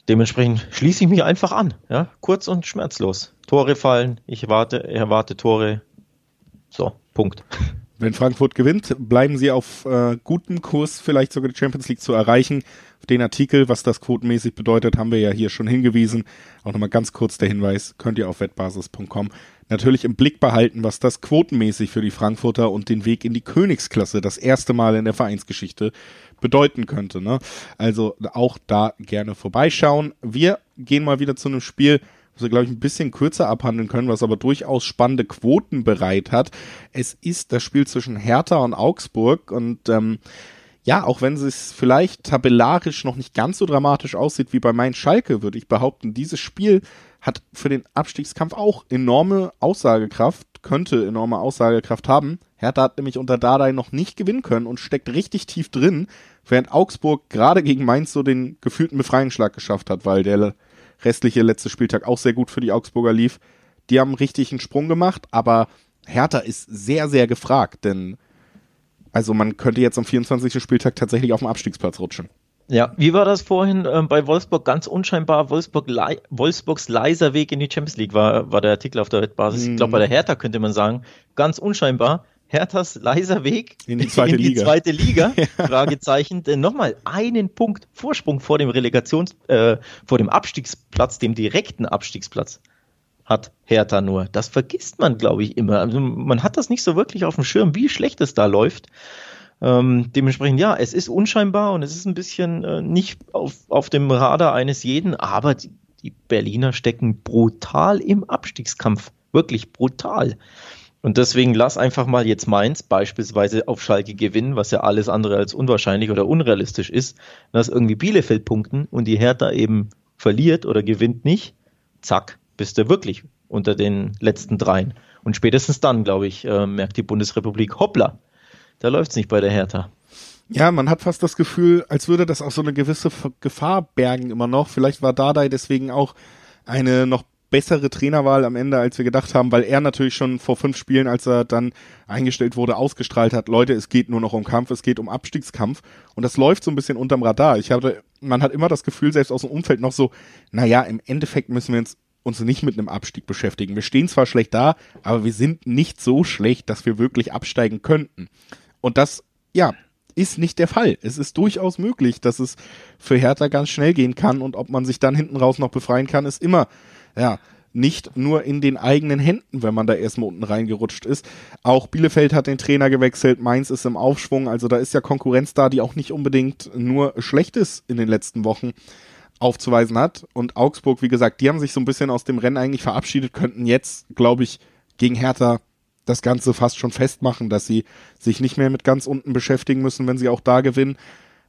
Dementsprechend schließe ich mich einfach an. Ja? Kurz und schmerzlos. Tore fallen, ich warte, erwarte Tore. So, Punkt. Wenn Frankfurt gewinnt, bleiben sie auf äh, gutem Kurs, vielleicht sogar die Champions League zu erreichen. Auf den Artikel, was das quotenmäßig bedeutet, haben wir ja hier schon hingewiesen. Auch nochmal ganz kurz der Hinweis, könnt ihr auf wettbasis.com natürlich im Blick behalten, was das quotenmäßig für die Frankfurter und den Weg in die Königsklasse das erste Mal in der Vereinsgeschichte bedeuten könnte. Ne? Also auch da gerne vorbeischauen. Wir gehen mal wieder zu einem Spiel, was wir, glaube ich, ein bisschen kürzer abhandeln können, was aber durchaus spannende Quoten bereit hat. Es ist das Spiel zwischen Hertha und Augsburg und ähm, ja, auch wenn es vielleicht tabellarisch noch nicht ganz so dramatisch aussieht wie bei Main Schalke, würde ich behaupten, dieses Spiel hat für den Abstiegskampf auch enorme Aussagekraft, könnte enorme Aussagekraft haben. Hertha hat nämlich unter Dardai noch nicht gewinnen können und steckt richtig tief drin, während Augsburg gerade gegen Mainz so den gefühlten Befreiungsschlag geschafft hat, weil der restliche letzte Spieltag auch sehr gut für die Augsburger lief. Die haben richtig einen Sprung gemacht, aber Hertha ist sehr, sehr gefragt, denn also man könnte jetzt am 24. Spieltag tatsächlich auf dem Abstiegsplatz rutschen. Ja, wie war das vorhin ähm, bei Wolfsburg? Ganz unscheinbar, Wolfsburg Le Wolfsburgs leiser Weg in die Champions League war, war der Artikel auf der Wettbasis. Ich glaube, bei der mhm. Hertha könnte man sagen, ganz unscheinbar. Herthas leiser Weg in die zweite in die Liga. Zweite Liga ja. Fragezeichen. Denn nochmal einen Punkt Vorsprung vor dem Relegations, äh, vor dem Abstiegsplatz, dem direkten Abstiegsplatz hat Hertha nur. Das vergisst man, glaube ich, immer. Also man hat das nicht so wirklich auf dem Schirm, wie schlecht es da läuft. Ähm, dementsprechend, ja, es ist unscheinbar und es ist ein bisschen äh, nicht auf, auf dem Radar eines jeden, aber die, die Berliner stecken brutal im Abstiegskampf. Wirklich brutal. Und deswegen lass einfach mal jetzt Mainz beispielsweise auf Schalke gewinnen, was ja alles andere als unwahrscheinlich oder unrealistisch ist. Lass irgendwie Bielefeld punkten und die Hertha eben verliert oder gewinnt nicht. Zack, bist du wirklich unter den letzten dreien. Und spätestens dann, glaube ich, äh, merkt die Bundesrepublik, hoppla, da läuft es nicht bei der Hertha. Ja, man hat fast das Gefühl, als würde das auch so eine gewisse Gefahr bergen immer noch. Vielleicht war Dardai deswegen auch eine noch bessere Trainerwahl am Ende, als wir gedacht haben, weil er natürlich schon vor fünf Spielen, als er dann eingestellt wurde, ausgestrahlt hat, Leute, es geht nur noch um Kampf, es geht um Abstiegskampf. Und das läuft so ein bisschen unterm Radar. Ich hatte, man hat immer das Gefühl, selbst aus dem Umfeld noch so, naja, im Endeffekt müssen wir uns uns nicht mit einem Abstieg beschäftigen. Wir stehen zwar schlecht da, aber wir sind nicht so schlecht, dass wir wirklich absteigen könnten. Und das, ja, ist nicht der Fall. Es ist durchaus möglich, dass es für Hertha ganz schnell gehen kann und ob man sich dann hinten raus noch befreien kann, ist immer ja, nicht nur in den eigenen Händen, wenn man da erstmal unten reingerutscht ist. Auch Bielefeld hat den Trainer gewechselt, Mainz ist im Aufschwung, also da ist ja Konkurrenz da, die auch nicht unbedingt nur Schlechtes in den letzten Wochen aufzuweisen hat. Und Augsburg, wie gesagt, die haben sich so ein bisschen aus dem Rennen eigentlich verabschiedet, könnten jetzt, glaube ich, gegen Hertha das Ganze fast schon festmachen, dass sie sich nicht mehr mit ganz unten beschäftigen müssen, wenn sie auch da gewinnen.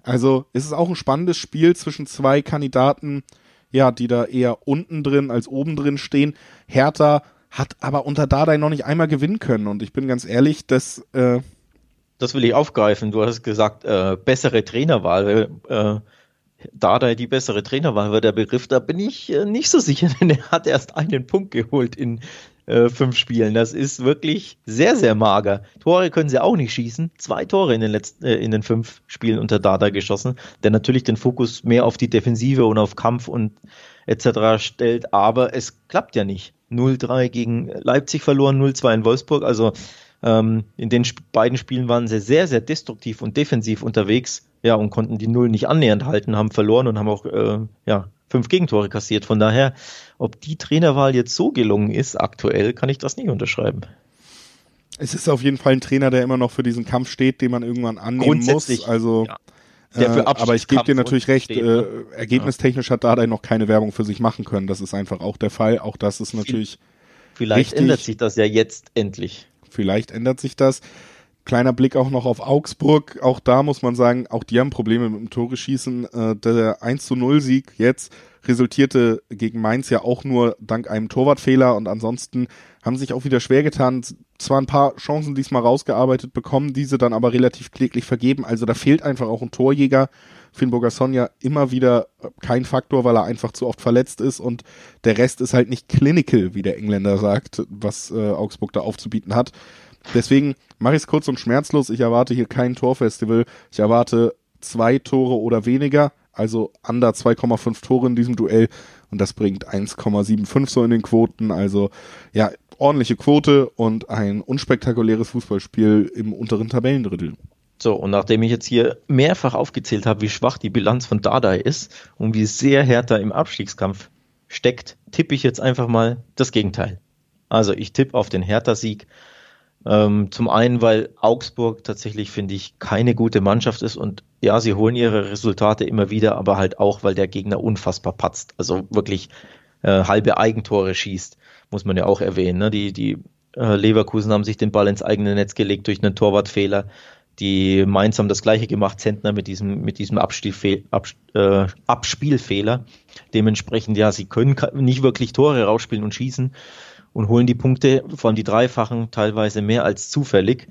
Also ist es auch ein spannendes Spiel zwischen zwei Kandidaten, ja, die da eher unten drin als oben drin stehen. Hertha hat aber unter Dardai noch nicht einmal gewinnen können. Und ich bin ganz ehrlich, dass. Äh das will ich aufgreifen. Du hast gesagt, äh, bessere Trainerwahl. Äh, Dardai die bessere Trainerwahl war der Begriff, da bin ich äh, nicht so sicher, denn er hat erst einen Punkt geholt in äh, fünf Spielen. Das ist wirklich sehr, sehr mager. Tore können sie auch nicht schießen. Zwei Tore in den letzten, äh, in den fünf Spielen unter Dada geschossen, der natürlich den Fokus mehr auf die Defensive und auf Kampf und etc. stellt, aber es klappt ja nicht. 0-3 gegen Leipzig verloren, 0-2 in Wolfsburg. Also ähm, in den sp beiden Spielen waren sie sehr, sehr destruktiv und defensiv unterwegs, ja, und konnten die Null nicht annähernd halten, haben verloren und haben auch, äh, ja, fünf Gegentore kassiert. Von daher, ob die Trainerwahl jetzt so gelungen ist aktuell, kann ich das nicht unterschreiben. Es ist auf jeden Fall ein Trainer, der immer noch für diesen Kampf steht, den man irgendwann annehmen muss. Also, ja. Äh, aber ich gebe dir natürlich recht, steht, ne? äh, ergebnistechnisch hat Dardai noch keine Werbung für sich machen können. Das ist einfach auch der Fall. Auch das ist natürlich. Vielleicht richtig. ändert sich das ja jetzt endlich. Vielleicht ändert sich das. Kleiner Blick auch noch auf Augsburg. Auch da muss man sagen, auch die haben Probleme mit dem Tore schießen. Äh, der 1 zu 0 Sieg jetzt resultierte gegen Mainz ja auch nur dank einem Torwartfehler und ansonsten haben sich auch wieder schwer getan. Zwar ein paar Chancen diesmal rausgearbeitet bekommen, diese dann aber relativ kläglich vergeben. Also da fehlt einfach auch ein Torjäger. Finnburger Sonja immer wieder kein Faktor, weil er einfach zu oft verletzt ist und der Rest ist halt nicht clinical, wie der Engländer sagt, was äh, Augsburg da aufzubieten hat. Deswegen mache ich es kurz und schmerzlos. Ich erwarte hier kein Torfestival. Ich erwarte zwei Tore oder weniger, also under 2,5 Tore in diesem Duell. Und das bringt 1,75 so in den Quoten. Also ja, ordentliche Quote und ein unspektakuläres Fußballspiel im unteren Tabellendrittel. So, und nachdem ich jetzt hier mehrfach aufgezählt habe, wie schwach die Bilanz von Dardai ist und wie sehr Hertha im Abstiegskampf steckt, tippe ich jetzt einfach mal das Gegenteil. Also ich tippe auf den Hertha-Sieg ähm, zum einen, weil Augsburg tatsächlich, finde ich, keine gute Mannschaft ist und ja, sie holen ihre Resultate immer wieder, aber halt auch, weil der Gegner unfassbar patzt. Also wirklich äh, halbe Eigentore schießt, muss man ja auch erwähnen. Ne? Die, die äh, Leverkusen haben sich den Ball ins eigene Netz gelegt durch einen Torwartfehler. Die Mainz haben das gleiche gemacht, Zentner mit diesem, mit diesem Abspielfehl, Ab, äh, Abspielfehler. Dementsprechend, ja, sie können nicht wirklich Tore rausspielen und schießen und holen die Punkte, vor allem die dreifachen, teilweise mehr als zufällig.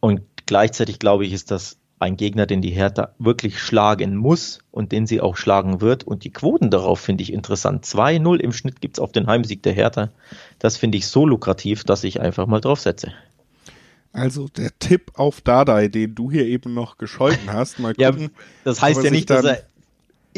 Und gleichzeitig glaube ich, ist das ein Gegner, den die Hertha wirklich schlagen muss und den sie auch schlagen wird. Und die Quoten darauf finde ich interessant. 2-0 im Schnitt gibt es auf den Heimsieg der Hertha. Das finde ich so lukrativ, dass ich einfach mal drauf setze. Also der Tipp auf Dardai, den du hier eben noch gescholten hast, mal gucken. ja, das heißt ja nicht, dass er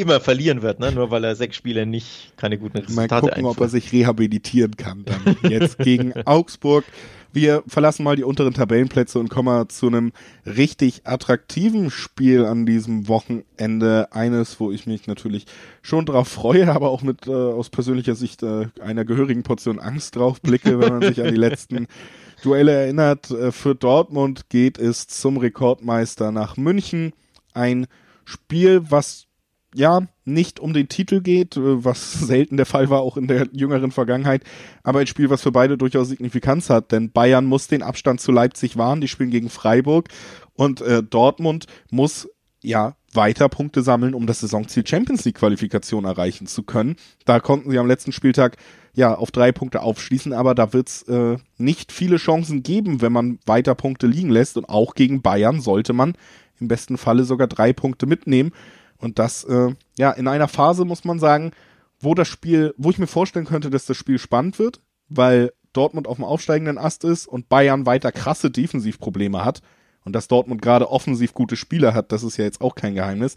immer verlieren wird, ne? nur weil er sechs Spiele nicht keine guten Resultate Mal gucken, einführt. ob er sich rehabilitieren kann dann jetzt gegen Augsburg. Wir verlassen mal die unteren Tabellenplätze und kommen mal zu einem richtig attraktiven Spiel an diesem Wochenende. Eines, wo ich mich natürlich schon drauf freue, aber auch mit äh, aus persönlicher Sicht äh, einer gehörigen Portion Angst drauf blicke, wenn man sich an die letzten Duelle erinnert. Äh, für Dortmund geht es zum Rekordmeister nach München. Ein Spiel, was ja, nicht um den Titel geht, äh, was selten der Fall war, auch in der jüngeren Vergangenheit, aber ein Spiel, was für beide durchaus Signifikanz hat, denn Bayern muss den Abstand zu Leipzig wahren, die spielen gegen Freiburg und äh, Dortmund muss ja weiter Punkte sammeln, um das Saisonziel Champions League Qualifikation erreichen zu können. Da konnten sie am letzten Spieltag ja auf drei Punkte aufschließen, aber da wird's äh, nicht viele Chancen geben, wenn man weiter Punkte liegen lässt und auch gegen Bayern sollte man im besten Falle sogar drei Punkte mitnehmen. Und das, äh, ja, in einer Phase muss man sagen, wo das Spiel, wo ich mir vorstellen könnte, dass das Spiel spannend wird, weil Dortmund auf dem aufsteigenden Ast ist und Bayern weiter krasse Defensivprobleme hat und dass Dortmund gerade offensiv gute Spieler hat, das ist ja jetzt auch kein Geheimnis.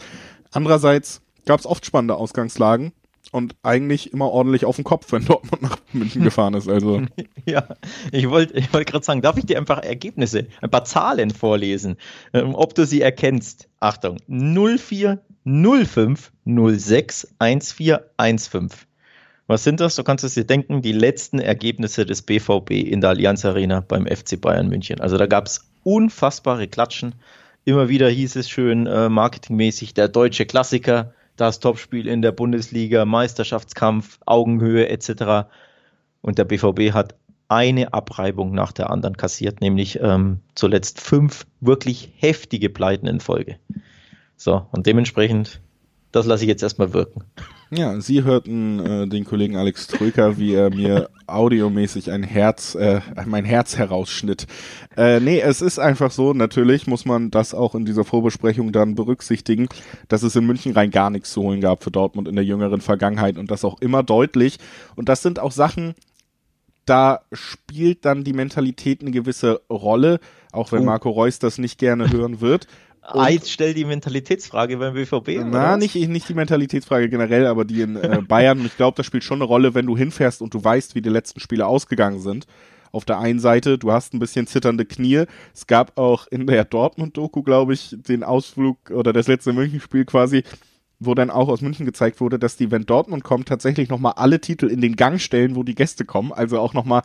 Andererseits gab es oft spannende Ausgangslagen und eigentlich immer ordentlich auf den Kopf, wenn Dortmund nach München gefahren ist. Also. Ja, ich wollte ich wollt gerade sagen, darf ich dir einfach Ergebnisse, ein paar Zahlen vorlesen, ähm, ob du sie erkennst. Achtung, 04 05 06 1415. Was sind das? Du kannst es dir denken, die letzten Ergebnisse des BVB in der Allianz Arena beim FC Bayern München. Also da gab es unfassbare Klatschen. Immer wieder hieß es schön äh, marketingmäßig der deutsche Klassiker, das Topspiel in der Bundesliga, Meisterschaftskampf, Augenhöhe etc. Und der BVB hat eine Abreibung nach der anderen kassiert, nämlich ähm, zuletzt fünf wirklich heftige Pleiten in Folge. So, und dementsprechend das lasse ich jetzt erstmal wirken. Ja, Sie hörten äh, den Kollegen Alex Trücker, wie er mir audiomäßig ein Herz, äh, mein Herz herausschnitt. Äh, nee, es ist einfach so, natürlich muss man das auch in dieser Vorbesprechung dann berücksichtigen, dass es in München rein gar nichts zu holen gab für Dortmund in der jüngeren Vergangenheit und das auch immer deutlich. Und das sind auch Sachen, da spielt dann die Mentalität eine gewisse Rolle, auch wenn oh. Marco Reus das nicht gerne hören wird. Eid stellt die Mentalitätsfrage beim BVB. Na, nicht, nicht die Mentalitätsfrage generell, aber die in äh, Bayern. Und ich glaube, das spielt schon eine Rolle, wenn du hinfährst und du weißt, wie die letzten Spiele ausgegangen sind. Auf der einen Seite, du hast ein bisschen zitternde Knie. Es gab auch in der Dortmund-Doku, glaube ich, den Ausflug oder das letzte München-Spiel quasi, wo dann auch aus München gezeigt wurde, dass die, wenn Dortmund kommt, tatsächlich nochmal alle Titel in den Gang stellen, wo die Gäste kommen. Also auch nochmal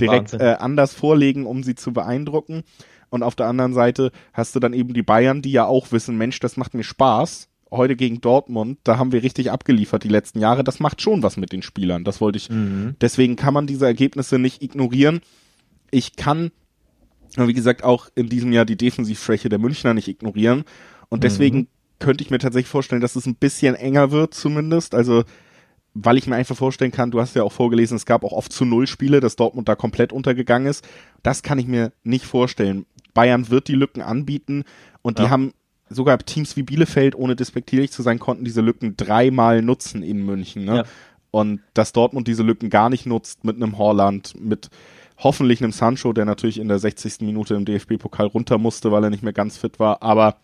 direkt äh, anders vorlegen, um sie zu beeindrucken. Und auf der anderen Seite hast du dann eben die Bayern, die ja auch wissen, Mensch, das macht mir Spaß. Heute gegen Dortmund, da haben wir richtig abgeliefert die letzten Jahre. Das macht schon was mit den Spielern. Das wollte ich. Mhm. Deswegen kann man diese Ergebnisse nicht ignorieren. Ich kann, wie gesagt, auch in diesem Jahr die Defensivschwäche der Münchner nicht ignorieren. Und deswegen mhm. könnte ich mir tatsächlich vorstellen, dass es ein bisschen enger wird, zumindest. Also, weil ich mir einfach vorstellen kann, du hast ja auch vorgelesen, es gab auch oft zu Null Spiele, dass Dortmund da komplett untergegangen ist. Das kann ich mir nicht vorstellen. Bayern wird die Lücken anbieten und die ja. haben sogar Teams wie Bielefeld, ohne despektierlich zu sein, konnten diese Lücken dreimal nutzen in München. Ne? Ja. Und dass Dortmund diese Lücken gar nicht nutzt mit einem Horland, mit hoffentlich einem Sancho, der natürlich in der 60. Minute im DFB-Pokal runter musste, weil er nicht mehr ganz fit war. Aber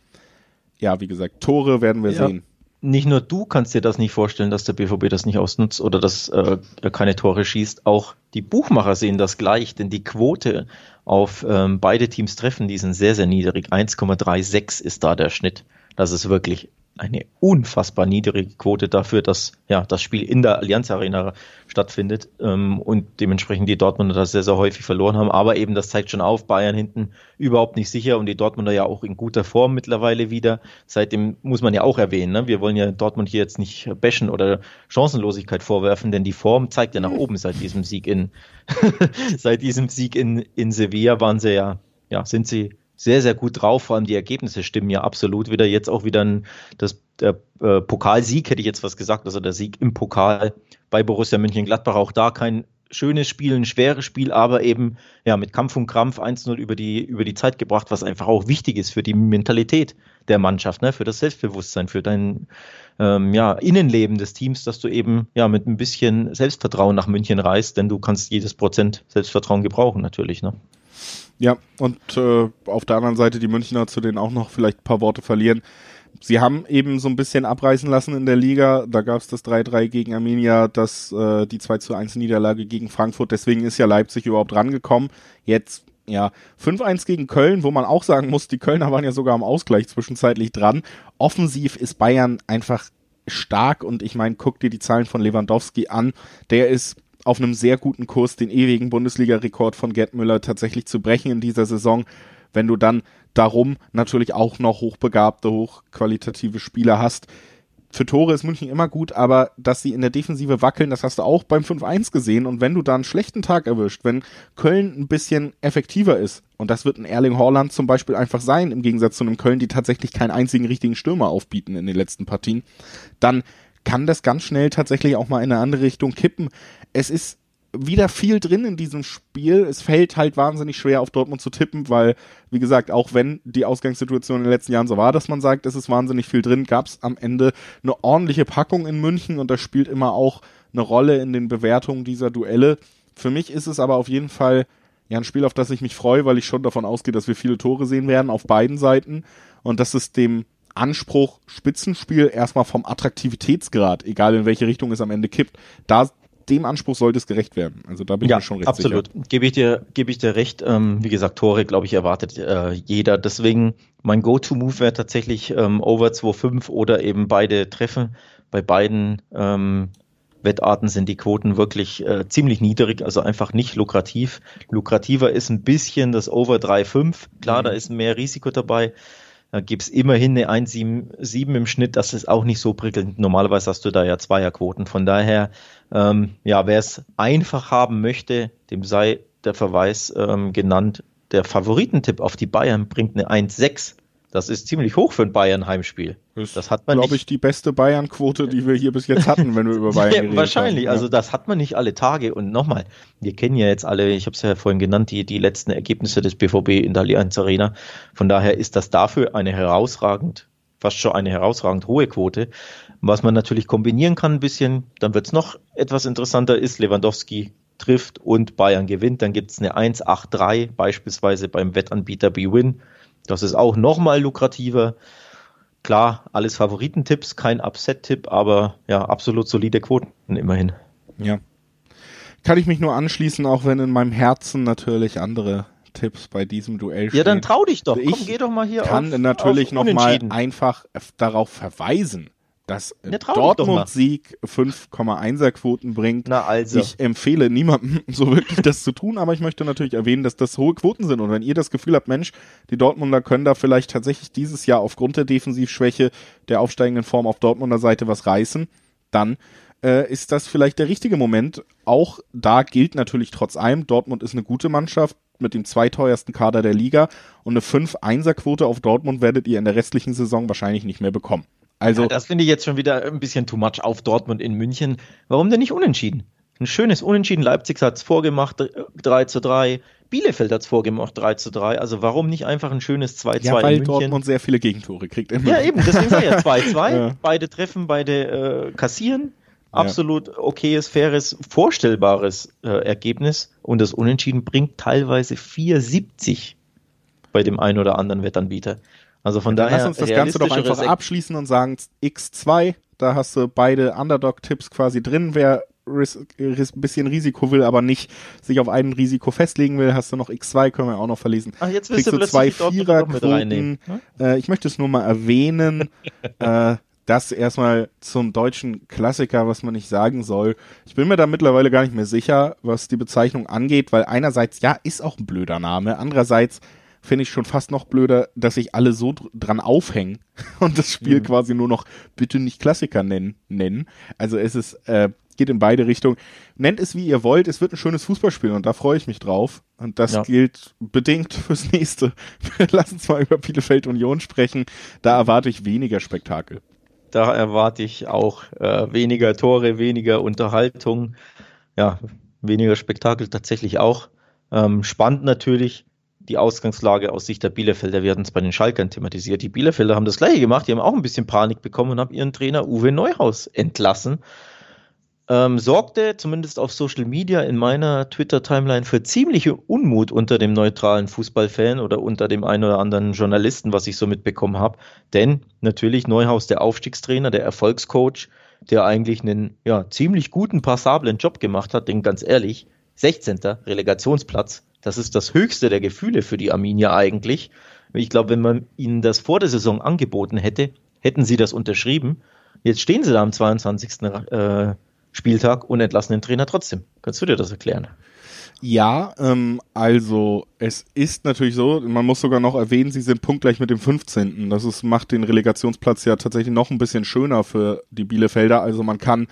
ja, wie gesagt, Tore werden wir ja. sehen nicht nur du kannst dir das nicht vorstellen, dass der BVB das nicht ausnutzt oder dass äh, er keine Tore schießt. Auch die Buchmacher sehen das gleich, denn die Quote auf ähm, beide Teams treffen, die sind sehr, sehr niedrig. 1,36 ist da der Schnitt. Das ist wirklich eine unfassbar niedrige Quote dafür, dass ja das Spiel in der Allianz Arena stattfindet ähm, und dementsprechend die Dortmunder das sehr, sehr häufig verloren haben. Aber eben, das zeigt schon auf, Bayern hinten überhaupt nicht sicher und die Dortmunder ja auch in guter Form mittlerweile wieder. Seitdem muss man ja auch erwähnen, ne? wir wollen ja Dortmund hier jetzt nicht bashen oder Chancenlosigkeit vorwerfen, denn die Form zeigt ja nach oben seit diesem Sieg in seit diesem Sieg in, in Sevilla waren sie ja, ja, sind sie sehr, sehr gut drauf. Vor allem die Ergebnisse stimmen ja absolut wieder. Jetzt auch wieder ein, das, der äh, Pokalsieg, hätte ich jetzt was gesagt, also der Sieg im Pokal bei Borussia München-Gladbach. Auch da kein schönes Spiel, ein schweres Spiel, aber eben ja mit Kampf und Krampf 1-0 über die, über die Zeit gebracht, was einfach auch wichtig ist für die Mentalität der Mannschaft, ne? für das Selbstbewusstsein, für dein ähm, ja, Innenleben des Teams, dass du eben ja mit ein bisschen Selbstvertrauen nach München reist, denn du kannst jedes Prozent Selbstvertrauen gebrauchen natürlich. Ne? Ja, und äh, auf der anderen Seite die Münchner, zu denen auch noch vielleicht ein paar Worte verlieren. Sie haben eben so ein bisschen abreißen lassen in der Liga. Da gab es das 3-3 gegen Arminia, das äh, die 2 1 Niederlage gegen Frankfurt. Deswegen ist ja Leipzig überhaupt rangekommen. Jetzt ja, 5-1 gegen Köln, wo man auch sagen muss, die Kölner waren ja sogar am Ausgleich zwischenzeitlich dran. Offensiv ist Bayern einfach stark und ich meine, guck dir die Zahlen von Lewandowski an. Der ist auf einem sehr guten Kurs, den ewigen Bundesliga-Rekord von Gerd Müller tatsächlich zu brechen in dieser Saison. Wenn du dann darum natürlich auch noch hochbegabte, hochqualitative Spieler hast. Für Tore ist München immer gut, aber dass sie in der Defensive wackeln, das hast du auch beim 5-1 gesehen. Und wenn du da einen schlechten Tag erwischt, wenn Köln ein bisschen effektiver ist, und das wird ein Erling Haaland zum Beispiel einfach sein, im Gegensatz zu einem Köln, die tatsächlich keinen einzigen richtigen Stürmer aufbieten in den letzten Partien, dann kann das ganz schnell tatsächlich auch mal in eine andere Richtung kippen es ist wieder viel drin in diesem Spiel. Es fällt halt wahnsinnig schwer, auf Dortmund zu tippen, weil, wie gesagt, auch wenn die Ausgangssituation in den letzten Jahren so war, dass man sagt, es ist wahnsinnig viel drin, gab es am Ende eine ordentliche Packung in München und das spielt immer auch eine Rolle in den Bewertungen dieser Duelle. Für mich ist es aber auf jeden Fall ja ein Spiel, auf das ich mich freue, weil ich schon davon ausgehe, dass wir viele Tore sehen werden auf beiden Seiten und dass es dem Anspruch Spitzenspiel erstmal vom Attraktivitätsgrad, egal in welche Richtung es am Ende kippt, da dem Anspruch sollte es gerecht werden. Also da bin ja, ich schon recht absolut. sicher. Absolut. Gebe ich dir, gebe ich dir recht. Ähm, wie gesagt, Tore, glaube ich, erwartet äh, jeder. Deswegen mein Go-To-Move wäre tatsächlich ähm, Over 2,5 oder eben beide Treffen. Bei beiden ähm, Wettarten sind die Quoten wirklich äh, ziemlich niedrig, also einfach nicht lukrativ. Lukrativer ist ein bisschen das Over 3,5. Klar, mhm. da ist mehr Risiko dabei. Da gibt es immerhin eine 1,77 im Schnitt. Das ist auch nicht so prickelnd. Normalerweise hast du da ja Zweierquoten. Von daher, ähm, ja, wer es einfach haben möchte, dem sei der Verweis ähm, genannt. Der Favoritentipp auf die Bayern bringt eine 1,6. Das ist ziemlich hoch für ein Bayern-Heimspiel. Das hat man, glaube ich, die beste Bayern-Quote, die wir hier bis jetzt hatten, wenn wir über Bayern ja, geredet Wahrscheinlich. Haben. Also das hat man nicht alle Tage. Und nochmal, wir kennen ja jetzt alle, ich habe es ja vorhin genannt, die, die letzten Ergebnisse des BVB in der Allianz Arena. Von daher ist das dafür eine herausragend, fast schon eine herausragend hohe Quote. Was man natürlich kombinieren kann ein bisschen, dann wird es noch etwas interessanter, ist Lewandowski trifft und Bayern gewinnt. Dann gibt es eine 1-8-3 beispielsweise beim Wettanbieter BWin. Das ist auch nochmal lukrativer. Klar, alles Favoritentipps, kein Upset-Tipp, aber ja, absolut solide Quoten immerhin. Ja. Kann ich mich nur anschließen, auch wenn in meinem Herzen natürlich andere Tipps bei diesem Duell stehen. Ja, dann trau dich doch. Ich Komm, geh doch mal hier kann auf, natürlich nochmal einfach einfach verweisen, dass Dortmund-Sieg 5,1er Quoten bringt. Na also. Ich empfehle niemandem so wirklich das zu tun, aber ich möchte natürlich erwähnen, dass das hohe Quoten sind. Und wenn ihr das Gefühl habt, Mensch, die Dortmunder können da vielleicht tatsächlich dieses Jahr aufgrund der Defensivschwäche der aufsteigenden Form auf Dortmunder Seite was reißen, dann äh, ist das vielleicht der richtige Moment. Auch da gilt natürlich trotz allem, Dortmund ist eine gute Mannschaft mit dem zweiteuersten Kader der Liga und eine 5-1er-Quote auf Dortmund werdet ihr in der restlichen Saison wahrscheinlich nicht mehr bekommen. Also, ja, das finde ich jetzt schon wieder ein bisschen too much auf Dortmund in München. Warum denn nicht unentschieden? Ein schönes Unentschieden. Leipzig hat es vorgemacht, 3 zu 3. Bielefeld hat es vorgemacht, 3 zu 3. Also warum nicht einfach ein schönes 2-2 ja, weil in München? Dortmund sehr viele Gegentore kriegt. Ja, eben, deswegen sei ja 2-2. ja. Beide treffen, beide äh, kassieren. Absolut okayes, faires, vorstellbares äh, Ergebnis. Und das Unentschieden bringt teilweise 4,70 bei dem einen oder anderen Wettanbieter. Also von daher. Lass uns das Ganze doch einfach abschließen und sagen X2. Da hast du beide Underdog-Tipps quasi drin. Wer ein bisschen Risiko will, aber nicht sich auf ein Risiko festlegen will, hast du noch X2, können wir auch noch verlesen. Ach, jetzt willst Kriegst du zwei Viererquoten. Hm? Äh, ich möchte es nur mal erwähnen. äh, das erstmal zum deutschen Klassiker, was man nicht sagen soll. Ich bin mir da mittlerweile gar nicht mehr sicher, was die Bezeichnung angeht, weil einerseits, ja, ist auch ein blöder Name. Andererseits finde ich schon fast noch blöder, dass sich alle so dran aufhängen und das Spiel mhm. quasi nur noch bitte nicht Klassiker nennen. nennen. Also es ist, äh, geht in beide Richtungen. Nennt es wie ihr wollt, es wird ein schönes Fußballspiel und da freue ich mich drauf. Und das ja. gilt bedingt fürs nächste. Lass uns mal über Bielefeld Union sprechen. Da erwarte ich weniger Spektakel. Da erwarte ich auch äh, weniger Tore, weniger Unterhaltung, ja, weniger Spektakel tatsächlich auch. Ähm, spannend natürlich, die Ausgangslage aus Sicht der Bielefelder. Wir hatten es bei den Schalkern thematisiert. Die Bielefelder haben das gleiche gemacht. Die haben auch ein bisschen Panik bekommen und haben ihren Trainer Uwe Neuhaus entlassen. Ähm, sorgte zumindest auf Social Media in meiner Twitter-Timeline für ziemliche Unmut unter dem neutralen Fußballfan oder unter dem einen oder anderen Journalisten, was ich so mitbekommen habe. Denn natürlich Neuhaus, der Aufstiegstrainer, der Erfolgscoach, der eigentlich einen ja, ziemlich guten, passablen Job gemacht hat, denn ganz ehrlich, 16. Relegationsplatz das ist das höchste der Gefühle für die Arminia eigentlich. Ich glaube, wenn man ihnen das vor der Saison angeboten hätte, hätten sie das unterschrieben. Jetzt stehen sie da am 22. Äh, Spieltag und entlassen den Trainer trotzdem. Kannst du dir das erklären? Ja, ähm, also es ist natürlich so, man muss sogar noch erwähnen, sie sind punktgleich mit dem 15. Das ist, macht den Relegationsplatz ja tatsächlich noch ein bisschen schöner für die Bielefelder. Also man kann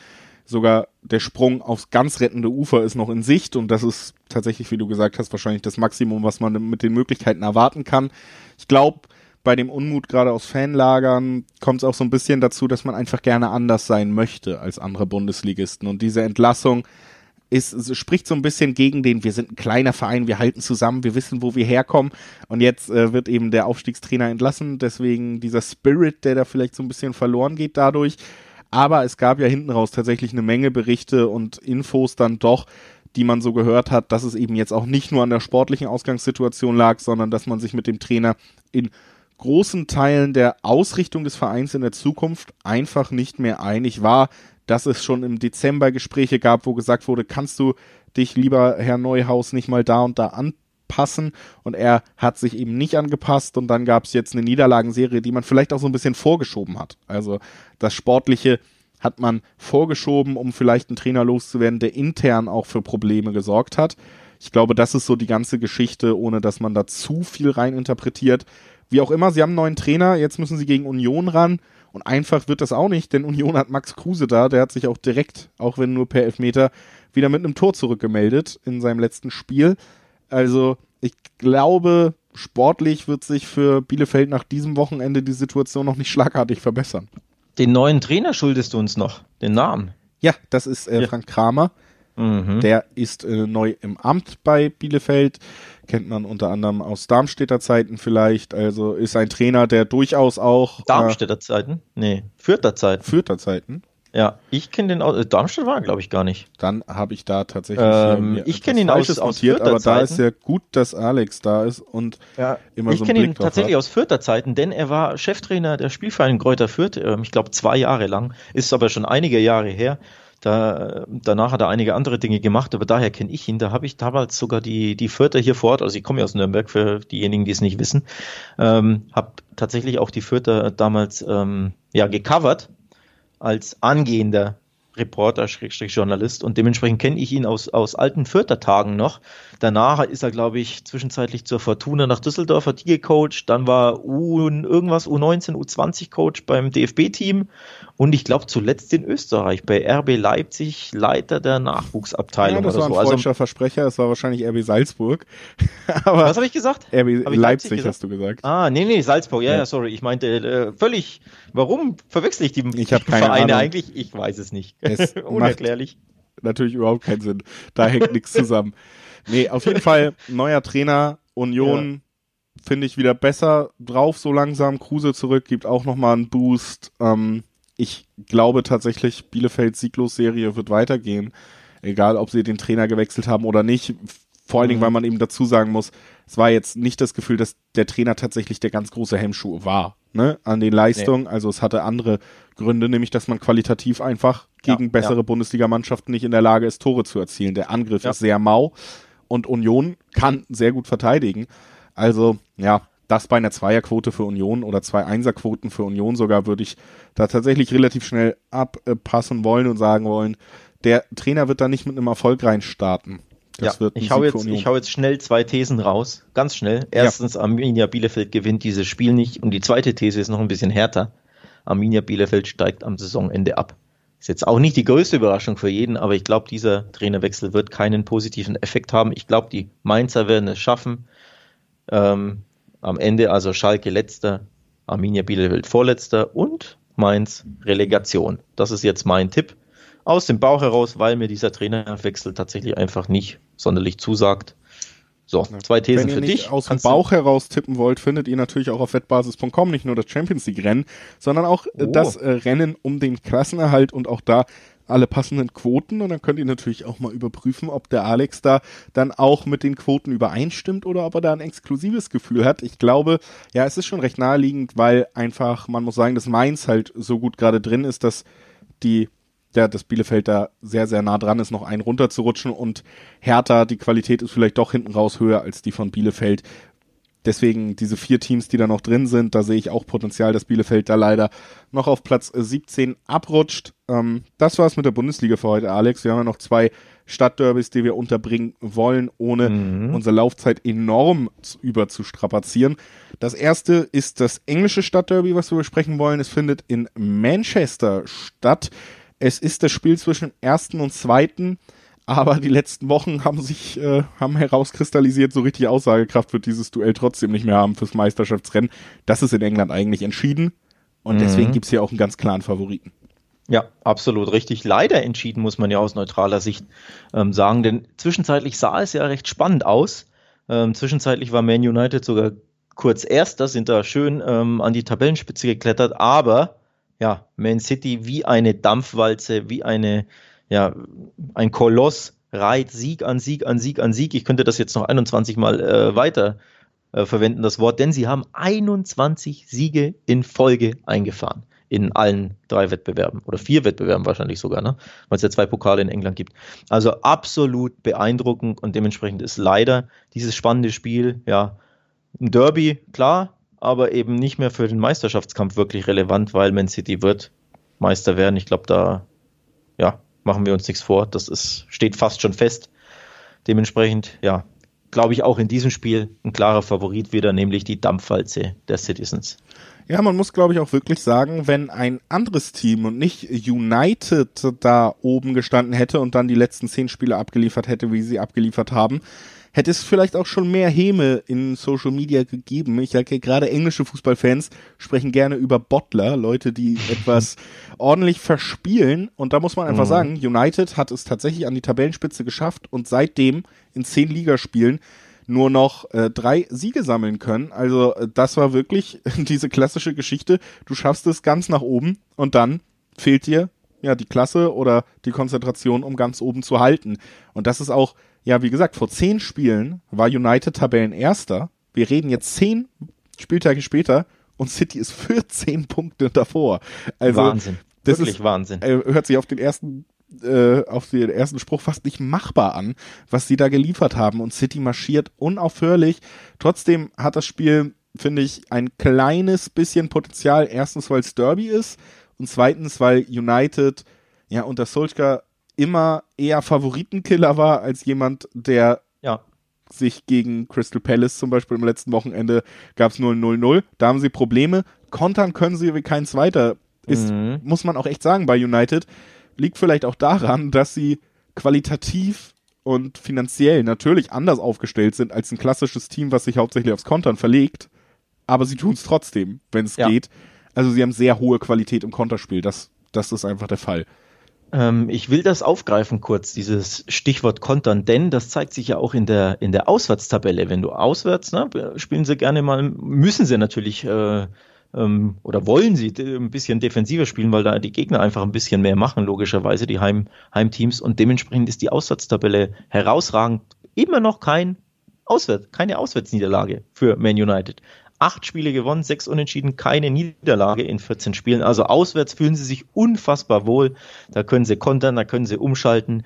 sogar der Sprung aufs ganz rettende Ufer ist noch in Sicht und das ist tatsächlich, wie du gesagt hast, wahrscheinlich das Maximum, was man mit den Möglichkeiten erwarten kann. Ich glaube, bei dem Unmut gerade aus Fanlagern kommt es auch so ein bisschen dazu, dass man einfach gerne anders sein möchte als andere Bundesligisten und diese Entlassung ist, spricht so ein bisschen gegen den, wir sind ein kleiner Verein, wir halten zusammen, wir wissen, wo wir herkommen. Und jetzt äh, wird eben der Aufstiegstrainer entlassen. Deswegen dieser Spirit, der da vielleicht so ein bisschen verloren geht dadurch. Aber es gab ja hinten raus tatsächlich eine Menge Berichte und Infos dann doch, die man so gehört hat, dass es eben jetzt auch nicht nur an der sportlichen Ausgangssituation lag, sondern dass man sich mit dem Trainer in großen Teilen der Ausrichtung des Vereins in der Zukunft einfach nicht mehr einig war, dass es schon im Dezember Gespräche gab, wo gesagt wurde, kannst du dich lieber Herr Neuhaus nicht mal da und da an passen und er hat sich eben nicht angepasst und dann gab es jetzt eine Niederlagenserie, die man vielleicht auch so ein bisschen vorgeschoben hat. Also das Sportliche hat man vorgeschoben, um vielleicht einen Trainer loszuwerden, der intern auch für Probleme gesorgt hat. Ich glaube, das ist so die ganze Geschichte, ohne dass man da zu viel rein interpretiert. Wie auch immer, sie haben einen neuen Trainer, jetzt müssen sie gegen Union ran. Und einfach wird das auch nicht, denn Union hat Max Kruse da, der hat sich auch direkt, auch wenn nur per Elfmeter, wieder mit einem Tor zurückgemeldet in seinem letzten Spiel. Also ich glaube, sportlich wird sich für Bielefeld nach diesem Wochenende die Situation noch nicht schlagartig verbessern. Den neuen Trainer schuldest du uns noch, den Namen. Ja, das ist äh, ja. Frank Kramer. Mhm. Der ist äh, neu im Amt bei Bielefeld, kennt man unter anderem aus Darmstädter Zeiten vielleicht. Also ist ein Trainer, der durchaus auch. Äh, Darmstädter äh, Zeiten? Nee, Fürther Zeiten. Fürther Zeiten. Ja, ich kenne den aus. Äh, Darmstadt war, glaube ich, gar nicht. Dann habe ich da tatsächlich. Ähm, ich kenne ihn aus, aus Fürther aber da ist ja gut, dass Alex da ist und ja, immer ich so. Ich kenne ihn tatsächlich hat. aus Fürther Zeiten, denn er war Cheftrainer der Spielverein Kräuter Fürth, ähm, ich glaube zwei Jahre lang, ist aber schon einige Jahre her. Da, danach hat er einige andere Dinge gemacht, aber daher kenne ich ihn. Da habe ich damals sogar die, die Fürther hier vor Ort, also ich komme ja aus Nürnberg, für diejenigen, die es nicht wissen, ähm, habe tatsächlich auch die Fürther damals ähm, ja gecovert als angehender Reporter, Schrägstrich Journalist und dementsprechend kenne ich ihn aus, aus alten Fürther Tagen noch. Danach ist er, glaube ich, zwischenzeitlich zur Fortuna nach Düsseldorf, hat die gecoacht, dann war U irgendwas U19, U20 Coach beim DFB-Team und ich glaube zuletzt in Österreich bei RB Leipzig Leiter der Nachwuchsabteilung. Ja, das war ein so. Also also, Versprecher, es war wahrscheinlich RB Salzburg. Aber was habe ich gesagt? RB Leipzig, Leipzig hast du gesagt. Ah, nee, nee, Salzburg, ja, ja, sorry, ich meinte äh, völlig, warum verwechsel ich die ich Vereine Ahnung. eigentlich? Ich weiß es nicht. Es Unerklärlich. natürlich überhaupt keinen Sinn. Da hängt nichts zusammen. Nee, auf jeden Fall neuer Trainer, Union. Ja finde ich wieder besser drauf so langsam. Kruse zurück, gibt auch nochmal einen Boost. Ähm, ich glaube tatsächlich, Bielefelds Sieglos-Serie wird weitergehen. Egal, ob sie den Trainer gewechselt haben oder nicht. Vor allen Dingen, mhm. weil man eben dazu sagen muss, es war jetzt nicht das Gefühl, dass der Trainer tatsächlich der ganz große Hemmschuh war, ne, an den Leistungen. Nee. Also es hatte andere Gründe, nämlich, dass man qualitativ einfach gegen ja, bessere ja. Bundesligamannschaften nicht in der Lage ist, Tore zu erzielen. Der Angriff ja. ist sehr mau und Union kann sehr gut verteidigen. Also, ja, das bei einer Zweierquote für Union oder zwei Einserquoten für Union sogar würde ich da tatsächlich relativ schnell abpassen wollen und sagen wollen, der Trainer wird da nicht mit einem Erfolg reinstarten. Das ja, wird ich hau, jetzt, ich hau jetzt schnell zwei Thesen raus, ganz schnell. Erstens, ja. Arminia Bielefeld gewinnt dieses Spiel nicht und die zweite These ist noch ein bisschen härter. Arminia Bielefeld steigt am Saisonende ab. Ist jetzt auch nicht die größte Überraschung für jeden, aber ich glaube, dieser Trainerwechsel wird keinen positiven Effekt haben. Ich glaube, die Mainzer werden es schaffen. Ähm, am Ende also Schalke letzter, Arminia Bielefeld vorletzter und Mainz Relegation. Das ist jetzt mein Tipp aus dem Bauch heraus, weil mir dieser Trainerwechsel tatsächlich einfach nicht sonderlich zusagt. So, zwei Thesen für dich. aus dem Bauch heraus tippen wollt, findet ihr natürlich auch auf wettbasis.com nicht nur das Champions League Rennen, sondern auch äh, oh. das äh, Rennen um den Klassenerhalt und auch da alle passenden Quoten und dann könnt ihr natürlich auch mal überprüfen, ob der Alex da dann auch mit den Quoten übereinstimmt oder ob er da ein exklusives Gefühl hat. Ich glaube, ja, es ist schon recht naheliegend, weil einfach, man muss sagen, dass Mainz halt so gut gerade drin ist, dass die ja, dass Bielefeld da sehr, sehr nah dran ist, noch einen runterzurutschen und Hertha, die Qualität ist vielleicht doch hinten raus höher als die von Bielefeld. Deswegen diese vier Teams, die da noch drin sind, da sehe ich auch Potenzial, dass Bielefeld da leider noch auf Platz 17 abrutscht. Ähm, das war's mit der Bundesliga für heute, Alex. Wir haben ja noch zwei Stadtderbys, die wir unterbringen wollen, ohne mhm. unsere Laufzeit enorm überzustrapazieren. Das erste ist das englische Stadtderby, was wir besprechen wollen. Es findet in Manchester statt. Es ist das Spiel zwischen ersten und zweiten aber die letzten Wochen haben sich äh, haben herauskristallisiert, so richtig Aussagekraft wird dieses Duell trotzdem nicht mehr haben fürs Meisterschaftsrennen. Das ist in England eigentlich entschieden und mhm. deswegen gibt's hier auch einen ganz klaren Favoriten. Ja, absolut richtig. Leider entschieden, muss man ja aus neutraler Sicht ähm, sagen, denn zwischenzeitlich sah es ja recht spannend aus. Ähm, zwischenzeitlich war Man United sogar kurz erster, sind da schön ähm, an die Tabellenspitze geklettert, aber ja, Man City wie eine Dampfwalze, wie eine ja, ein Koloss reiht Sieg an Sieg an Sieg an Sieg. Ich könnte das jetzt noch 21 Mal äh, weiter äh, verwenden, das Wort, denn sie haben 21 Siege in Folge eingefahren. In allen drei Wettbewerben oder vier Wettbewerben wahrscheinlich sogar, ne? weil es ja zwei Pokale in England gibt. Also absolut beeindruckend und dementsprechend ist leider dieses spannende Spiel, ja, ein Derby, klar, aber eben nicht mehr für den Meisterschaftskampf wirklich relevant, weil Man City wird Meister werden. Ich glaube, da, ja, machen wir uns nichts vor. Das ist, steht fast schon fest. Dementsprechend, ja, glaube ich auch in diesem Spiel ein klarer Favorit wieder, nämlich die Dampfwalze der Citizens. Ja, man muss, glaube ich, auch wirklich sagen, wenn ein anderes Team und nicht United da oben gestanden hätte und dann die letzten zehn Spiele abgeliefert hätte, wie sie abgeliefert haben, hätte es vielleicht auch schon mehr Häme in Social Media gegeben. Ich sage gerade englische Fußballfans sprechen gerne über Bottler, Leute, die etwas ordentlich verspielen. Und da muss man einfach mhm. sagen, United hat es tatsächlich an die Tabellenspitze geschafft und seitdem in zehn Ligaspielen nur noch äh, drei Siege sammeln können. Also äh, das war wirklich diese klassische Geschichte. Du schaffst es ganz nach oben und dann fehlt dir ja die Klasse oder die Konzentration, um ganz oben zu halten. Und das ist auch, ja, wie gesagt, vor zehn Spielen war United Tabellenerster. Wir reden jetzt zehn Spieltage später und City ist 14 Punkte davor. Also, Wahnsinn. Das Wirklich ist, Wahnsinn. Äh, hört sich auf den ersten äh, auf den ersten Spruch fast nicht machbar an, was sie da geliefert haben. Und City marschiert unaufhörlich. Trotzdem hat das Spiel, finde ich, ein kleines bisschen Potenzial. Erstens, weil es Derby ist und zweitens, weil United ja unter Solskjaer immer eher Favoritenkiller war als jemand, der ja. sich gegen Crystal Palace zum Beispiel im letzten Wochenende gab es 0-0-0. Da haben sie Probleme. Kontern können sie wie kein zweiter. Ist, mhm. muss man auch echt sagen, bei United liegt vielleicht auch daran, dass sie qualitativ und finanziell natürlich anders aufgestellt sind als ein klassisches Team, was sich hauptsächlich aufs Kontern verlegt. Aber sie tun es trotzdem, wenn es ja. geht. Also sie haben sehr hohe Qualität im Konterspiel. Das, das ist einfach der Fall. Ähm, ich will das aufgreifen kurz, dieses Stichwort Kontern, denn das zeigt sich ja auch in der, in der Auswärtstabelle. Wenn du auswärts, ne, spielen sie gerne mal, müssen sie natürlich äh, ähm, oder wollen sie ein bisschen defensiver spielen, weil da die Gegner einfach ein bisschen mehr machen, logischerweise, die Heim, Heimteams. Und dementsprechend ist die Auswärtstabelle herausragend. Immer noch kein Auswärts, keine Auswärtsniederlage für Man United. Acht Spiele gewonnen, sechs Unentschieden, keine Niederlage in 14 Spielen. Also auswärts fühlen sie sich unfassbar wohl. Da können sie kontern, da können sie umschalten.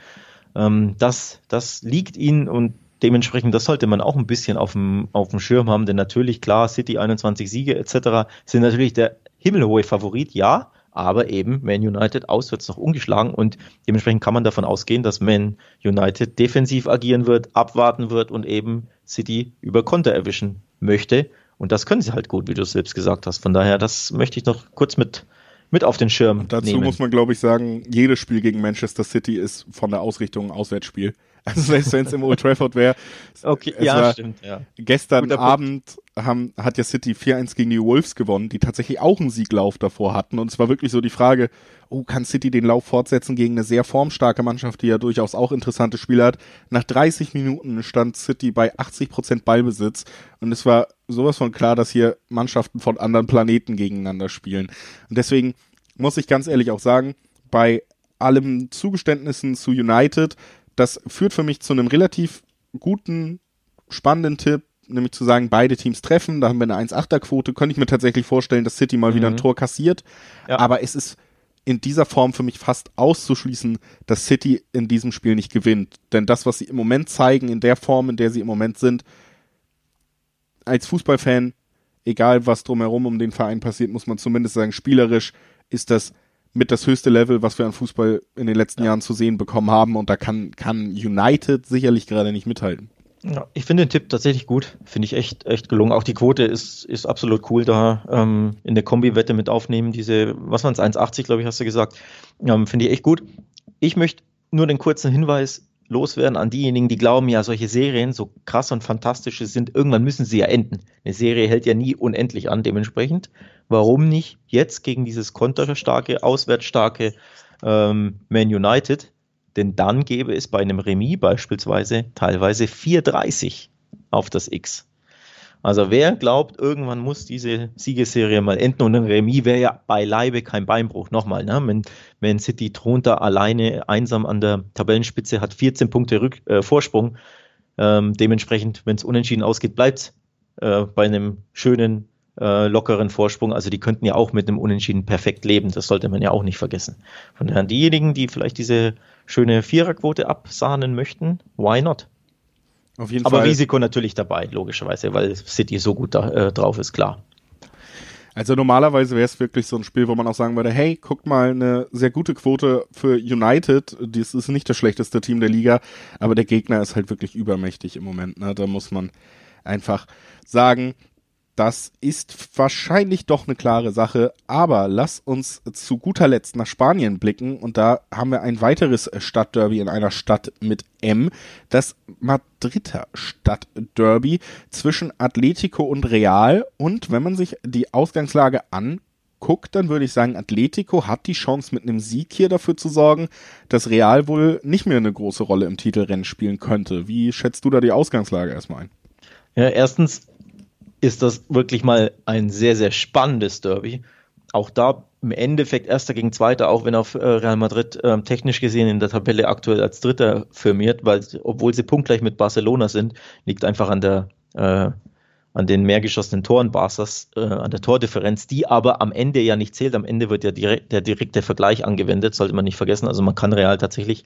Ähm, das, das liegt ihnen und dementsprechend, das sollte man auch ein bisschen auf dem, auf dem Schirm haben, denn natürlich, klar, City 21 Siege etc. sind natürlich der himmelhohe Favorit, ja, aber eben Man United auswärts noch ungeschlagen und dementsprechend kann man davon ausgehen, dass Man United defensiv agieren wird, abwarten wird und eben City über Konter erwischen möchte. Und das können sie halt gut, wie du es selbst gesagt hast. Von daher, das möchte ich noch kurz mit, mit auf den Schirm und dazu nehmen. muss man, glaube ich, sagen, jedes Spiel gegen Manchester City ist von der Ausrichtung ein Auswärtsspiel. Also selbst wenn es im Old Trafford wäre. Okay, ja, stimmt, ja. Gestern Abend haben, hat ja City 4-1 gegen die Wolves gewonnen, die tatsächlich auch einen Sieglauf davor hatten. Und es war wirklich so die Frage, oh, kann City den Lauf fortsetzen gegen eine sehr formstarke Mannschaft, die ja durchaus auch interessante Spiele hat. Nach 30 Minuten stand City bei 80 Prozent Ballbesitz. Und es war sowas von klar, dass hier Mannschaften von anderen Planeten gegeneinander spielen. Und deswegen muss ich ganz ehrlich auch sagen, bei allem Zugeständnissen zu United das führt für mich zu einem relativ guten, spannenden Tipp, nämlich zu sagen, beide Teams treffen, da haben wir eine 1-8er-Quote, könnte ich mir tatsächlich vorstellen, dass City mal mhm. wieder ein mhm. Tor kassiert. Ja. Aber es ist in dieser Form für mich fast auszuschließen, dass City in diesem Spiel nicht gewinnt. Denn das, was sie im Moment zeigen, in der Form, in der sie im Moment sind, als Fußballfan, egal was drumherum um den Verein passiert, muss man zumindest sagen, spielerisch ist das mit das höchste Level, was wir an Fußball in den letzten ja. Jahren zu sehen bekommen haben. Und da kann, kann United sicherlich gerade nicht mithalten. Ja, ich finde den Tipp tatsächlich gut. Finde ich echt, echt gelungen. Auch die Quote ist, ist absolut cool da ähm, in der Kombi-Wette mit aufnehmen. Diese, was waren es, 1,80, glaube ich, hast du gesagt. Ähm, finde ich echt gut. Ich möchte nur den kurzen Hinweis loswerden an diejenigen, die glauben, ja, solche Serien, so krass und fantastisch sind, irgendwann müssen sie ja enden. Eine Serie hält ja nie unendlich an, dementsprechend. Warum nicht jetzt gegen dieses konterstarke, auswärtsstarke ähm, Man United? Denn dann gäbe es bei einem Remis beispielsweise teilweise 4,30 auf das X. Also wer glaubt, irgendwann muss diese Siegesserie mal enden und ein Remis wäre ja beileibe kein Beinbruch. Nochmal, ne? wenn, wenn City thront da alleine einsam an der Tabellenspitze, hat 14 Punkte Rück, äh, Vorsprung. Ähm, dementsprechend, wenn es unentschieden ausgeht, bleibt äh, bei einem schönen, äh, lockeren Vorsprung. Also die könnten ja auch mit einem Unentschieden perfekt leben. Das sollte man ja auch nicht vergessen. Von daher diejenigen, die vielleicht diese schöne Viererquote absahnen möchten, why not? Auf jeden Aber Fall. Risiko natürlich dabei, logischerweise, weil City so gut da, äh, drauf ist, klar. Also normalerweise wäre es wirklich so ein Spiel, wo man auch sagen würde, hey, guckt mal, eine sehr gute Quote für United. Das ist nicht das schlechteste Team der Liga, aber der Gegner ist halt wirklich übermächtig im Moment. Ne? Da muss man einfach sagen, Das ist wahrscheinlich doch eine klare Sache, aber lass uns zu guter Letzt nach Spanien blicken und da haben wir ein weiteres Stadtderby in einer Stadt mit M, das Madrider Stadtderby zwischen Atletico und Real und wenn man sich die Ausgangslage anguckt, dann würde ich sagen, Atletico hat die Chance mit einem Sieg hier dafür zu sorgen, dass Real wohl nicht mehr eine große Rolle im Titelrennen spielen könnte. Wie schätzt du da die Ausgangslage erstmal ein? Ja, erstens ist das wirklich mal ein sehr, sehr spannendes Derby. Auch da im Endeffekt Erster gegen Zweiter, auch wenn auf äh, Real Madrid äh, technisch gesehen in der Tabelle aktuell als Dritter firmiert, weil obwohl sie punktgleich mit Barcelona sind, liegt einfach an der äh, an den mehr geschossenen Toren Barças, äh, an der Tordifferenz, die aber am Ende ja nicht zählt. Am Ende wird ja direkt, der direkte Vergleich angewendet, sollte man nicht vergessen. Also man kann Real tatsächlich,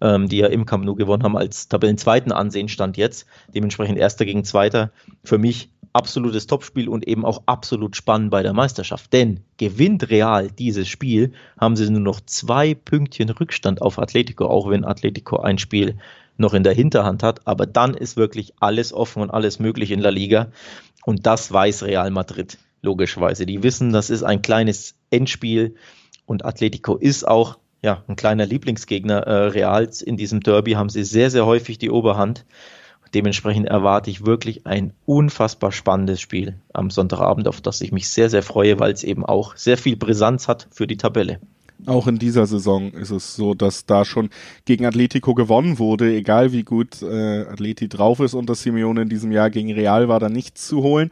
ähm, die ja im Camp Nou gewonnen haben, als Tabellenzweiten ansehen, stand jetzt. Dementsprechend Erster gegen Zweiter. Für mich absolutes Topspiel und eben auch absolut spannend bei der Meisterschaft. Denn gewinnt Real dieses Spiel, haben sie nur noch zwei Pünktchen Rückstand auf Atletico, auch wenn Atletico ein Spiel noch in der Hinterhand hat. Aber dann ist wirklich alles offen und alles möglich in La Liga. Und das weiß Real Madrid logischerweise. Die wissen, das ist ein kleines Endspiel und Atletico ist auch ja, ein kleiner Lieblingsgegner äh, Reals. In diesem Derby haben sie sehr, sehr häufig die Oberhand. Dementsprechend erwarte ich wirklich ein unfassbar spannendes Spiel am Sonntagabend, auf das ich mich sehr, sehr freue, weil es eben auch sehr viel Brisanz hat für die Tabelle. Auch in dieser Saison ist es so, dass da schon gegen Atletico gewonnen wurde, egal wie gut äh, Atleti drauf ist und das Simeone in diesem Jahr gegen Real war da nichts zu holen.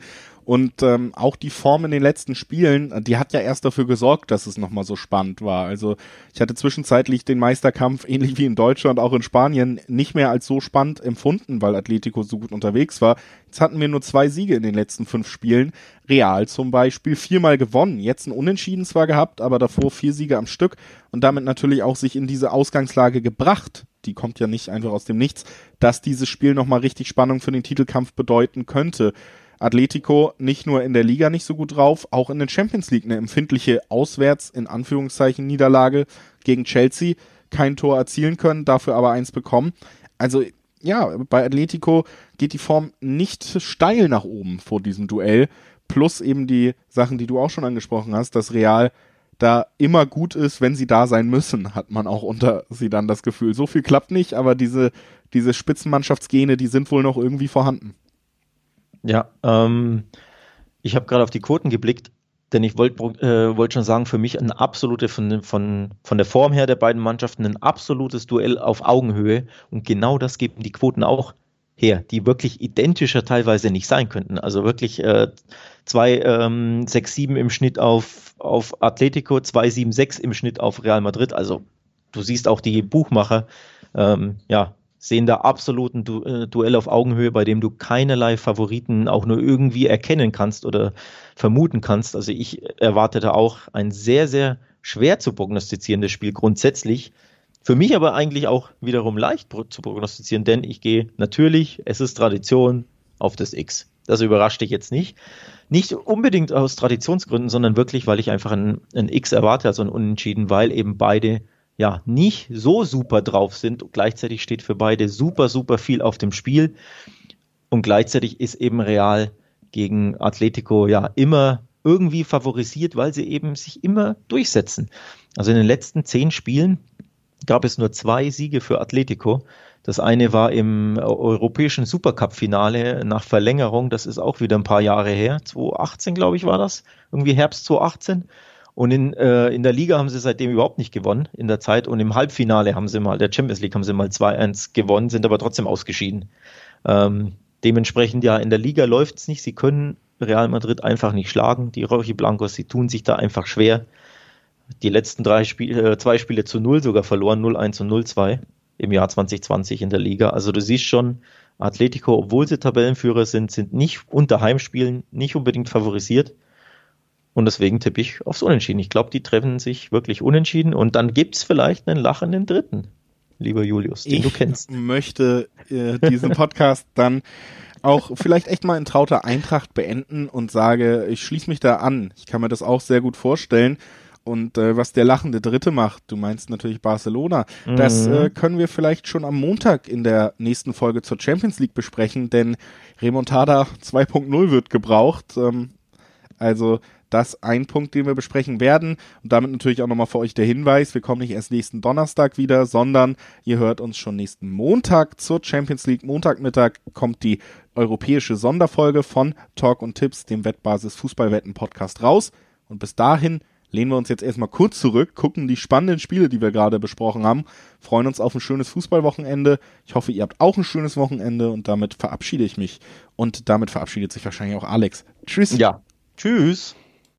Und ähm, auch die Form in den letzten Spielen, die hat ja erst dafür gesorgt, dass es nochmal so spannend war. Also ich hatte zwischenzeitlich den Meisterkampf, ähnlich wie in Deutschland, auch in Spanien, nicht mehr als so spannend empfunden, weil Atletico so gut unterwegs war. Jetzt hatten wir nur zwei Siege in den letzten fünf Spielen. Real zum Beispiel viermal gewonnen, jetzt ein Unentschieden zwar gehabt, aber davor vier Siege am Stück und damit natürlich auch sich in diese Ausgangslage gebracht. Die kommt ja nicht einfach aus dem Nichts, dass dieses Spiel nochmal richtig Spannung für den Titelkampf bedeuten könnte. Atletico nicht nur in der Liga nicht so gut drauf, auch in der Champions League eine empfindliche Auswärts in Anführungszeichen Niederlage gegen Chelsea, kein Tor erzielen können, dafür aber eins bekommen. Also ja, bei Atletico geht die Form nicht steil nach oben vor diesem Duell, plus eben die Sachen, die du auch schon angesprochen hast, dass Real da immer gut ist, wenn sie da sein müssen, hat man auch unter sie dann das Gefühl. So viel klappt nicht, aber diese, diese Spitzenmannschaftsgene, die sind wohl noch irgendwie vorhanden. Ja, ähm, ich habe gerade auf die Quoten geblickt, denn ich wollte äh, wollt schon sagen, für mich ein absolute, von, von, von der Form her der beiden Mannschaften, ein absolutes Duell auf Augenhöhe. Und genau das geben die Quoten auch her, die wirklich identischer teilweise nicht sein könnten. Also wirklich äh, 2, ähm, 6, 7 im Schnitt auf, auf Atletico, 2, 7, 6 im Schnitt auf Real Madrid. Also du siehst auch die Buchmacher, ähm, ja, sehen da absoluten du äh, Duell auf Augenhöhe, bei dem du keinerlei Favoriten auch nur irgendwie erkennen kannst oder vermuten kannst. Also ich erwartete auch ein sehr, sehr schwer zu prognostizierendes Spiel grundsätzlich. Für mich aber eigentlich auch wiederum leicht zu prognostizieren, denn ich gehe natürlich, es ist Tradition, auf das X. Das überrascht dich jetzt nicht. Nicht unbedingt aus Traditionsgründen, sondern wirklich, weil ich einfach ein, ein X erwarte, also ein Unentschieden, weil eben beide ja nicht so super drauf sind. Gleichzeitig steht für beide super, super viel auf dem Spiel. Und gleichzeitig ist eben Real gegen Atletico ja immer irgendwie favorisiert, weil sie eben sich immer durchsetzen. Also in den letzten zehn Spielen gab es nur zwei Siege für Atletico. Das eine war im europäischen Supercup-Finale nach Verlängerung. Das ist auch wieder ein paar Jahre her. 2018, glaube ich, war das. Irgendwie Herbst 2018. Und in, äh, in der Liga haben sie seitdem überhaupt nicht gewonnen in der Zeit. Und im Halbfinale haben sie mal, der Champions League haben sie mal 2-1 gewonnen, sind aber trotzdem ausgeschieden. Ähm, dementsprechend ja, in der Liga läuft es nicht. Sie können Real Madrid einfach nicht schlagen. Die Rochi Blancos, sie tun sich da einfach schwer. Die letzten drei Spiele, äh, zwei Spiele zu null sogar verloren, 0-1 und 0-2 im Jahr 2020 in der Liga. Also du siehst schon, Atletico, obwohl sie Tabellenführer sind, sind nicht unter Heimspielen nicht unbedingt favorisiert. Und deswegen tippe ich aufs Unentschieden. Ich glaube, die treffen sich wirklich unentschieden und dann gibt es vielleicht einen lachenden Dritten, lieber Julius, den ich du kennst. Ich möchte äh, diesen Podcast dann auch vielleicht echt mal in trauter Eintracht beenden und sage, ich schließe mich da an. Ich kann mir das auch sehr gut vorstellen. Und äh, was der lachende Dritte macht, du meinst natürlich Barcelona, mhm. das äh, können wir vielleicht schon am Montag in der nächsten Folge zur Champions League besprechen, denn Remontada 2.0 wird gebraucht. Ähm, also das ein Punkt, den wir besprechen werden. Und damit natürlich auch nochmal für euch der Hinweis, wir kommen nicht erst nächsten Donnerstag wieder, sondern ihr hört uns schon nächsten Montag zur Champions League. Montagmittag kommt die europäische Sonderfolge von Talk und Tipps, dem Wettbasis Fußballwetten Podcast raus. Und bis dahin lehnen wir uns jetzt erstmal kurz zurück, gucken die spannenden Spiele, die wir gerade besprochen haben, freuen uns auf ein schönes Fußballwochenende. Ich hoffe, ihr habt auch ein schönes Wochenende und damit verabschiede ich mich. Und damit verabschiedet sich wahrscheinlich auch Alex. Tschüss. Ja. Tschüss.